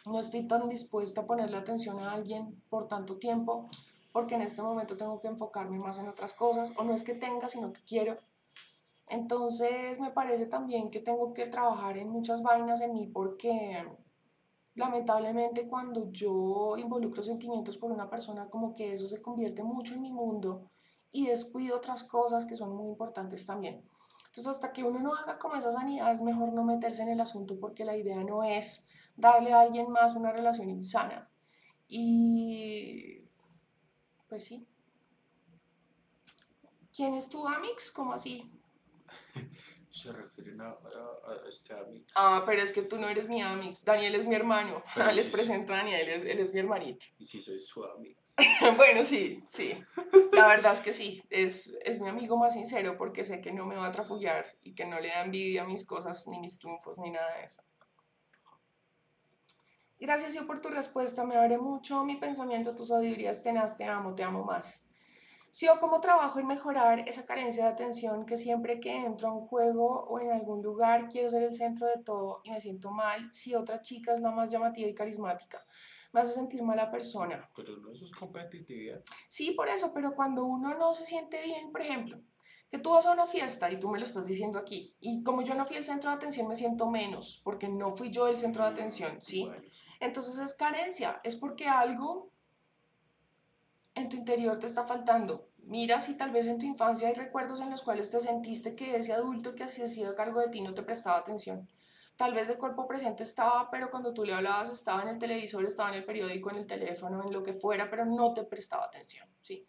no estoy tan dispuesta a ponerle atención a alguien por tanto tiempo, porque en este momento tengo que enfocarme más en otras cosas, o no es que tenga, sino que quiero. Entonces me parece también que tengo que trabajar en muchas vainas en mí porque lamentablemente cuando yo involucro sentimientos por una persona como que eso se convierte mucho en mi mundo y descuido otras cosas que son muy importantes también. Entonces hasta que uno no haga como esa sanidad es mejor no meterse en el asunto porque la idea no es darle a alguien más una relación insana. Y pues sí. ¿Quién es tu Amix? ¿Cómo así? Se refieren a, este amigo. Ah, pero es que tú no eres mi amix. Daniel es mi hermano. Les presento a Daniel, él es, mi hermanito. Y si soy su amix. bueno, sí, sí. La verdad es que sí. Es, es mi amigo más sincero porque sé que no me va a trafullar y que no le da envidia a mis cosas, ni mis triunfos, ni nada de eso. Gracias, yo, por tu respuesta. Me abre mucho mi pensamiento, tus sabidurías tenaz. Te amo, te amo más. Si yo como trabajo en mejorar esa carencia de atención que siempre que entro a un juego o en algún lugar quiero ser el centro de todo y me siento mal si otra chica es la más llamativa y carismática. Me hace sentir mala persona. Pero no, eso es competitividad. Sí, por eso, pero cuando uno no se siente bien, por ejemplo, que tú vas a una fiesta y tú me lo estás diciendo aquí, y como yo no fui el centro de atención, me siento menos, porque no fui yo el centro de atención, ¿sí? Entonces es carencia, es porque algo en tu interior te está faltando. Mira si tal vez en tu infancia hay recuerdos en los cuales te sentiste que ese adulto que hacía sido cargo de ti no te prestaba atención. Tal vez de cuerpo presente estaba, pero cuando tú le hablabas estaba en el televisor, estaba en el periódico, en el teléfono, en lo que fuera, pero no te prestaba atención. ¿sí?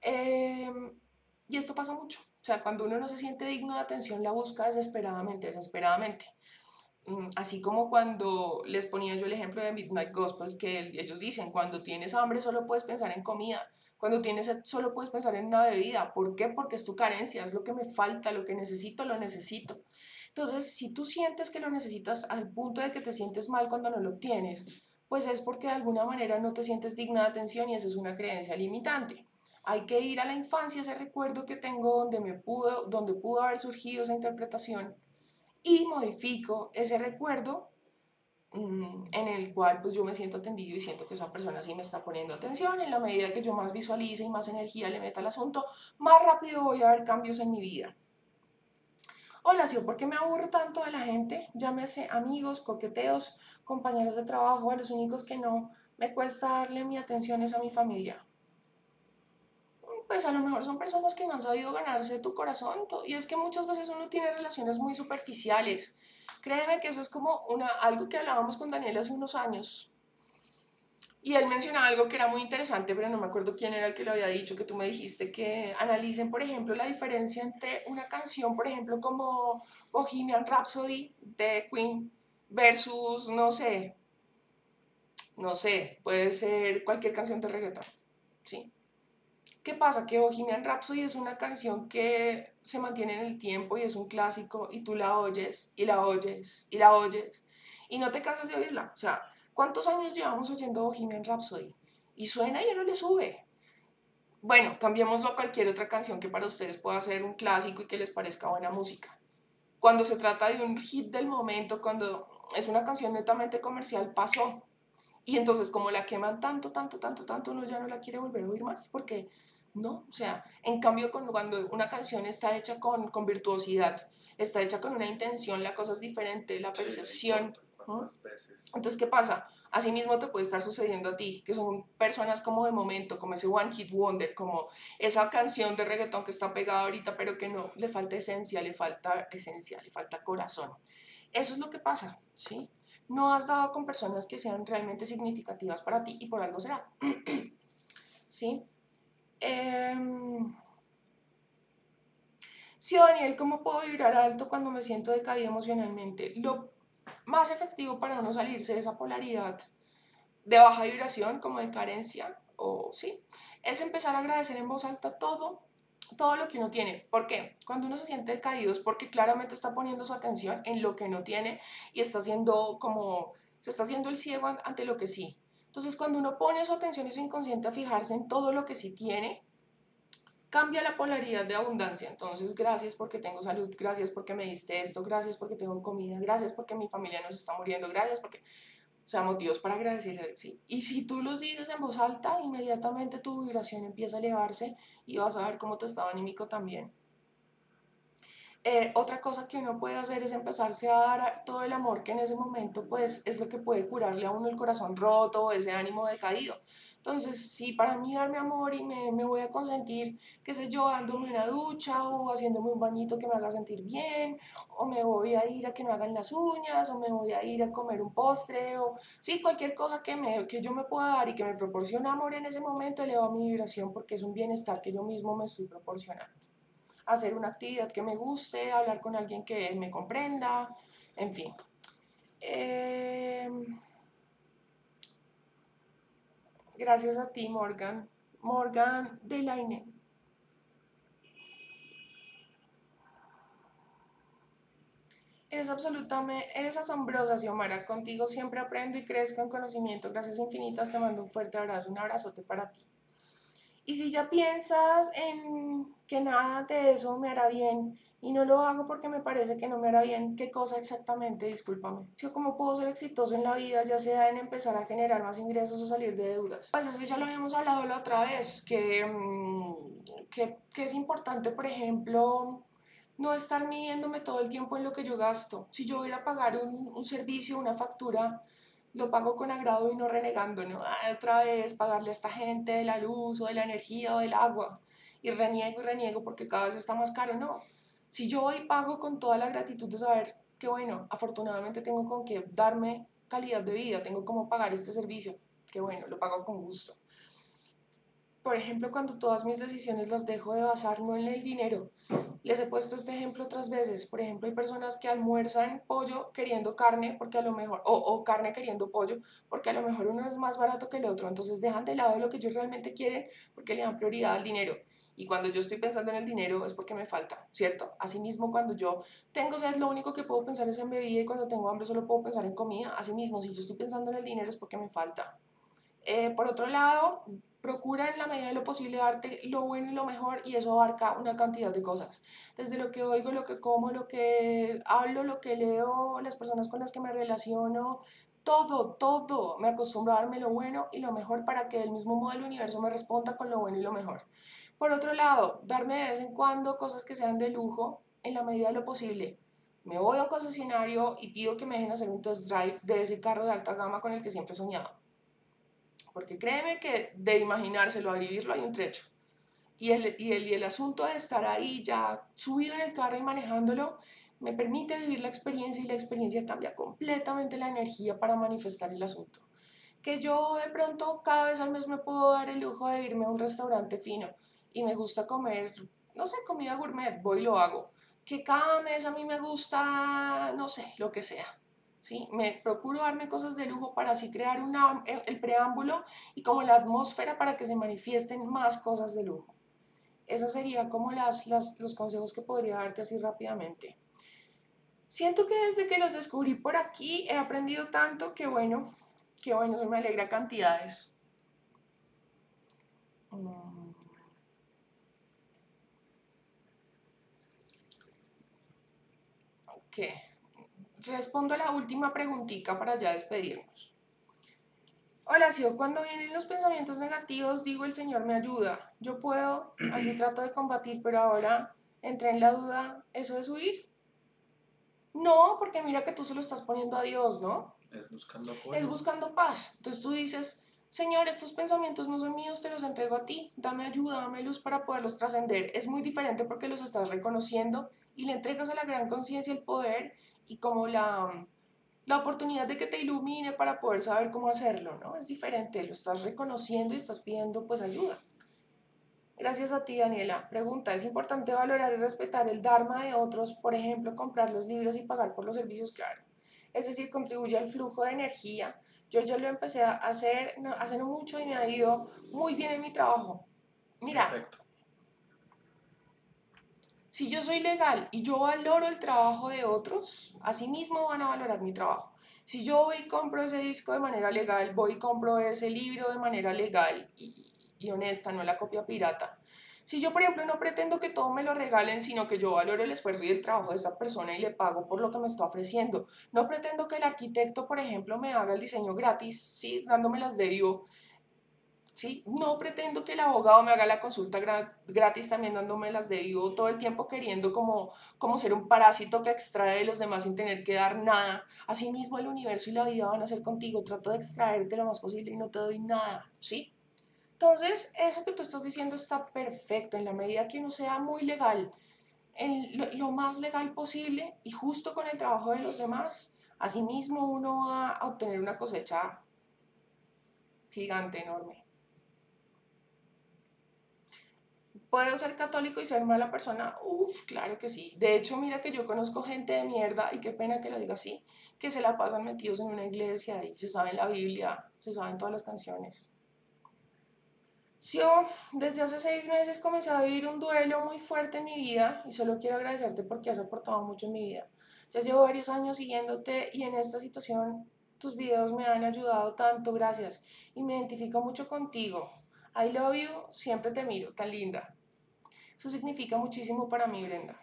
Em, y esto pasa mucho. O sea, cuando uno no se siente digno de atención, la busca desesperadamente, desesperadamente. Mm, así como cuando les ponía yo el ejemplo de Midnight Gospel, que ellos dicen, cuando tienes hambre solo puedes pensar en comida, cuando tienes sed solo puedes pensar en una bebida. ¿Por qué? Porque es tu carencia, es lo que me falta, lo que necesito, lo necesito. Entonces, si tú sientes que lo necesitas al punto de que te sientes mal cuando no lo tienes, pues es porque de alguna manera no te sientes digna de atención y eso es una creencia limitante. Hay que ir a la infancia, ese recuerdo que tengo donde me pudo, donde pudo haber surgido esa interpretación y modifico ese recuerdo mm, en el cual pues yo me siento atendido y siento que esa persona sí me está poniendo atención. En la medida que yo más visualice y más energía le meta al asunto, más rápido voy a ver cambios en mi vida. Hola, ¿sí? ¿por qué me aburro tanto de la gente? Llámese amigos, coqueteos, compañeros de trabajo, a los únicos que no me cuesta darle mi atención es a mi familia pues a lo mejor son personas que no han sabido ganarse tu corazón. Y es que muchas veces uno tiene relaciones muy superficiales. Créeme que eso es como una, algo que hablábamos con Daniel hace unos años. Y él mencionaba algo que era muy interesante, pero no me acuerdo quién era el que lo había dicho, que tú me dijiste que analicen, por ejemplo, la diferencia entre una canción, por ejemplo, como Bohemian Rhapsody de Queen versus, no sé, no sé, puede ser cualquier canción de reggaeton, ¿sí? ¿Qué pasa? Que Bohemian Rhapsody es una canción que se mantiene en el tiempo y es un clásico y tú la oyes y la oyes y la oyes y no te cansas de oírla. O sea, ¿cuántos años llevamos oyendo Bohemian Rhapsody? Y suena y ya no le sube. Bueno, cambiémoslo a cualquier otra canción que para ustedes pueda ser un clásico y que les parezca buena música. Cuando se trata de un hit del momento, cuando es una canción netamente comercial, pasó. Y entonces como la queman tanto, tanto, tanto, tanto, uno ya no la quiere volver a oír más porque no, o sea, en cambio cuando una canción está hecha con, con virtuosidad, está hecha con una intención, la cosa es diferente, la percepción. Entonces, ¿qué pasa? Así mismo te puede estar sucediendo a ti, que son personas como de momento, como ese One Hit Wonder, como esa canción de reggaetón que está pegada ahorita, pero que no, le falta esencia, le falta esencia, le falta corazón. Eso es lo que pasa, ¿sí? no has dado con personas que sean realmente significativas para ti y por algo será. ¿Sí? Em, sí, Daniel, ¿cómo puedo vibrar alto cuando me siento decaído emocionalmente? Lo más efectivo para no salirse de esa polaridad de baja vibración, como de carencia, o sí, es empezar a agradecer en voz alta todo, todo lo que uno tiene. ¿Por qué? Cuando uno se siente decaído es porque claramente está poniendo su atención en lo que no tiene y está haciendo como, se está haciendo el ciego ante lo que sí. Entonces, cuando uno pone su atención y su inconsciente a fijarse en todo lo que sí tiene, cambia la polaridad de abundancia. Entonces, gracias porque tengo salud, gracias porque me diste esto, gracias porque tengo comida, gracias porque mi familia no está muriendo, gracias porque o sea, motivos para agradecer, sí. Y si tú los dices en voz alta, inmediatamente tu vibración empieza a elevarse y vas a ver cómo tu estado anímico también. Eh, otra cosa que uno puede hacer es empezarse a dar todo el amor que en ese momento pues es lo que puede curarle a uno el corazón roto, ese ánimo decaído. Entonces, si para mí darme amor y me, me, voy a consentir, qué sé yo, dándome una ducha o haciéndome un bañito que me haga sentir bien, o me voy a ir a que me hagan las uñas, o me voy a ir a comer un postre, o sí, cualquier cosa que, me, que yo me pueda dar y que me proporcione amor en ese momento, eleva mi vibración porque es un bienestar que yo mismo me estoy proporcionando. Hacer una actividad que me guste, hablar con alguien que me comprenda, en fin. Eh, Gracias a ti, Morgan. Morgan Delaine. Eres absolutamente, eres asombrosa, Xiomara. Contigo siempre aprendo y crezco en conocimiento. Gracias infinitas, te mando un fuerte abrazo, un abrazote para ti. Y si ya piensas en que nada de eso me hará bien y no lo hago porque me parece que no me hará bien, ¿qué cosa exactamente? Discúlpame. Cómo puedo ser exitoso en la vida, ya sea en empezar a generar más ingresos o salir de deudas. Pues eso ya lo habíamos hablado la otra vez, que, mm, que, que es importante, por ejemplo, no estar midiéndome todo el tiempo en lo que yo gasto. Si yo voy a pagar un, un servicio, una factura, lo pago con agrado y no renegando, ¿no? Ah, otra vez pagarle a esta gente de la luz o de la energía o del agua y reniego y reniego porque cada vez está más caro, no. Si yo hoy pago con toda la gratitud de saber que, bueno, afortunadamente tengo con qué darme calidad de vida, tengo cómo pagar este servicio, que bueno, lo pago con gusto. Por ejemplo, cuando todas mis decisiones las dejo de basar no en el dinero, les he puesto este ejemplo otras veces. Por ejemplo, hay personas que almuerzan pollo queriendo carne porque a lo mejor, o, o, carne queriendo pollo, porque a lo mejor uno es más barato que el otro. Entonces dejan de lado lo que ellos realmente quieren porque le dan prioridad al dinero. Y cuando yo estoy pensando en el dinero es porque me falta, ¿cierto? Asimismo, cuando yo tengo sed, lo único que puedo pensar es en bebida y cuando tengo hambre solo puedo pensar en comida. Asimismo, si yo estoy pensando en el dinero es porque me falta. Eh, por otro lado, procura en la medida de lo posible darte lo bueno y lo mejor y eso abarca una cantidad de cosas. Desde lo que oigo, lo que como, lo que hablo, lo que leo, las personas con las que me relaciono, todo, todo. Me acostumbro a darme lo bueno y lo mejor para que del mismo modo el universo me responda con lo bueno y lo mejor. Por otro lado, darme de vez en cuando cosas que sean de lujo en la medida de lo posible. Me voy a un concesionario y pido que me dejen hacer un test drive de ese carro de alta gama con el que siempre he soñado porque créeme que de imaginárselo a vivirlo hay un trecho. Y el, y, el, y el asunto de estar ahí ya subido en el carro y manejándolo me permite vivir la experiencia y la experiencia cambia completamente la energía para manifestar el asunto. Que yo de pronto cada vez al mes me puedo dar el lujo de irme a un restaurante fino y me gusta comer, no sé, comida gourmet, voy y lo hago. Que cada mes a mí me gusta, no sé, lo que sea ¿sí? Me procuro darme cosas de lujo para así crear una, el preámbulo y como la atmósfera para que se manifiesten más cosas de lujo. Esos serían como las, los consejos que podría darte así rápidamente. Siento que desde que los descubrí por aquí he aprendido tanto que bueno, que bueno, eso me alegra cantidades. Mm. Ok respondo a la última preguntita para ya despedirnos. Hola, Sio, cuando vienen los pensamientos negativos, digo, el Señor me ayuda. Yo puedo, así trato de combatir, pero ahora entré en la duda, ¿eso es huir? No, porque mira que tú se lo estás poniendo a Dios, ¿no? Es buscando Es buscando paz. Entonces tú dices, Señor, estos pensamientos no son míos, te los entrego a ti. Dame ayuda, dame luz para poderlos trascender. Es muy diferente porque los estás reconociendo y le entregas a la gran conciencia el poder y como la, la oportunidad de que te ilumine para poder saber cómo hacerlo, ¿no? Es diferente, lo estás reconociendo y estás pidiendo pues ayuda. Gracias a ti, Daniela. Pregunta, ¿es importante valorar y respetar el Dharma de otros? Por ejemplo, comprar los libros y pagar por los servicios, claro. Es decir, contribuye al flujo de energía. Yo ya lo empecé a hacer hace mucho y me ha ido muy bien en mi trabajo. Mira, Perfecto. Si yo soy legal y yo valoro el trabajo de otros, así mismo van a valorar mi trabajo. Si yo voy y compro ese disco de manera legal, voy y compro ese libro de manera legal y, honesta, no la copia pirata. Si yo, por ejemplo, no pretendo que todo me lo regalen, sino que yo valoro el esfuerzo y el trabajo de esa persona y le pago por lo que me está ofreciendo. No pretendo que el arquitecto, por ejemplo, me haga el diseño gratis, sí, dándome las de vivo. Sí, no pretendo que el abogado me haga la consulta gratis también dándome las de vivo todo el tiempo queriendo como, como ser un parásito que extrae de los demás sin tener que dar nada. Asimismo el universo y la vida van a ser contigo. Trato de extraerte lo más posible y no te doy nada, ¿sí? Entonces, eso que tú estás diciendo está perfecto en la medida que uno sea muy legal, en lo, más legal posible y justo con el trabajo de los demás, asimismo uno va a obtener una cosecha gigante, enorme. ¿Puedo ser católico y ser mala persona? Uf, claro que sí. De hecho, mira que yo conozco gente de mierda, y qué pena que lo diga así, que se la pasan metidos en una iglesia y se saben la Biblia, se saben todas las canciones. Yo desde hace seis meses comencé a vivir un duelo muy fuerte en mi vida y solo quiero agradecerte porque has aportado mucho en mi vida. Ya llevo varios años siguiéndote y en esta situación tus videos me han ayudado tanto, gracias. Y me identifico mucho contigo. I love you, siempre te miro, tan linda. Eso significa muchísimo para mí, Brenda.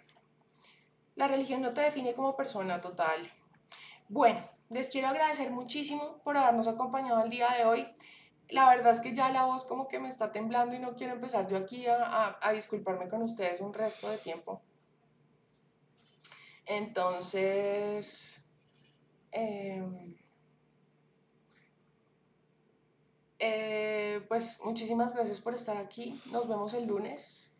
La religión no te define como persona total. Bueno, les quiero agradecer muchísimo por habernos acompañado el día de hoy la verdad es que ya la voz como que me está temblando y no quiero empezar yo aquí a, disculparme con ustedes un resto de tiempo. Entonces, em, eh, pues muchísimas gracias por estar aquí. Nos vemos el lunes.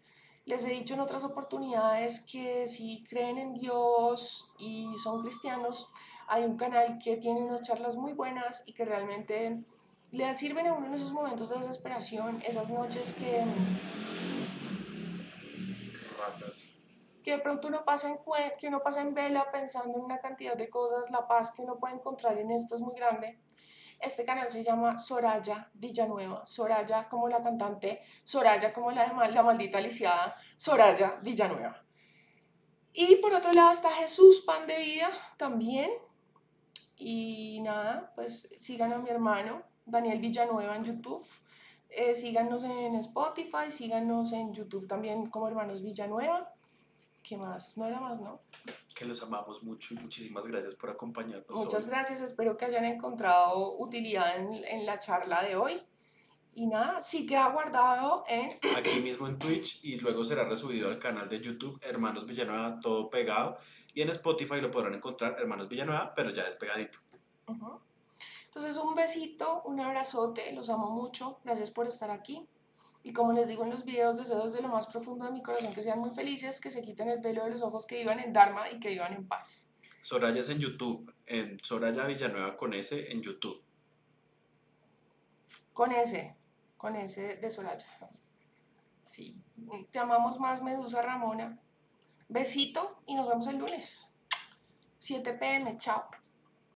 Les he dicho en otras oportunidades que si creen en Dios y son cristianos, hay un canal que tiene unas charlas muy buenas y que realmente le sirven a uno en esos momentos de desesperación, esas noches que... Ratas. Que de pronto uno pasa en, que uno pasa en vela pensando en una cantidad de cosas, la paz que uno puede encontrar en esto es muy grande. Este canal se llama Soraya Villanueva, Soraya como la cantante, Soraya como la, la maldita lisiada, Soraya Villanueva. Y por otro lado está Jesús Pan de Vida también. Y nada, pues sigan a mi hermano, Daniel Villanueva en YouTube. Eh, síganos en Spotify, síganos en YouTube también como Hermanos Villanueva. ¿Qué más? No era más, ¿no? Que los amamos mucho y muchísimas gracias por acompañarnos. Muchas gracias, espero que hayan encontrado utilidad en, en, la charla de hoy. Y nada, sí queda guardado en... Aquí mismo en Twitch y luego será resubido al canal de YouTube Hermanos Villanueva, todo pegado. Y en Spotify lo podrán encontrar Hermanos Villanueva, pero ya despegadito. Uh entonces, un besito, un abrazote, los amo mucho, gracias por estar aquí. Y como les digo en los videos, deseo desde lo más profundo de mi corazón que sean muy felices, que se quiten el pelo de los ojos, que vivan en Dharma y que vivan en paz. Soraya es en YouTube, en Soraya Villanueva con S en YouTube. Con S, con S de Soraya. Sí, te amamos más, Medusa Ramona. Besito y nos vemos el lunes. 7 pm, chao.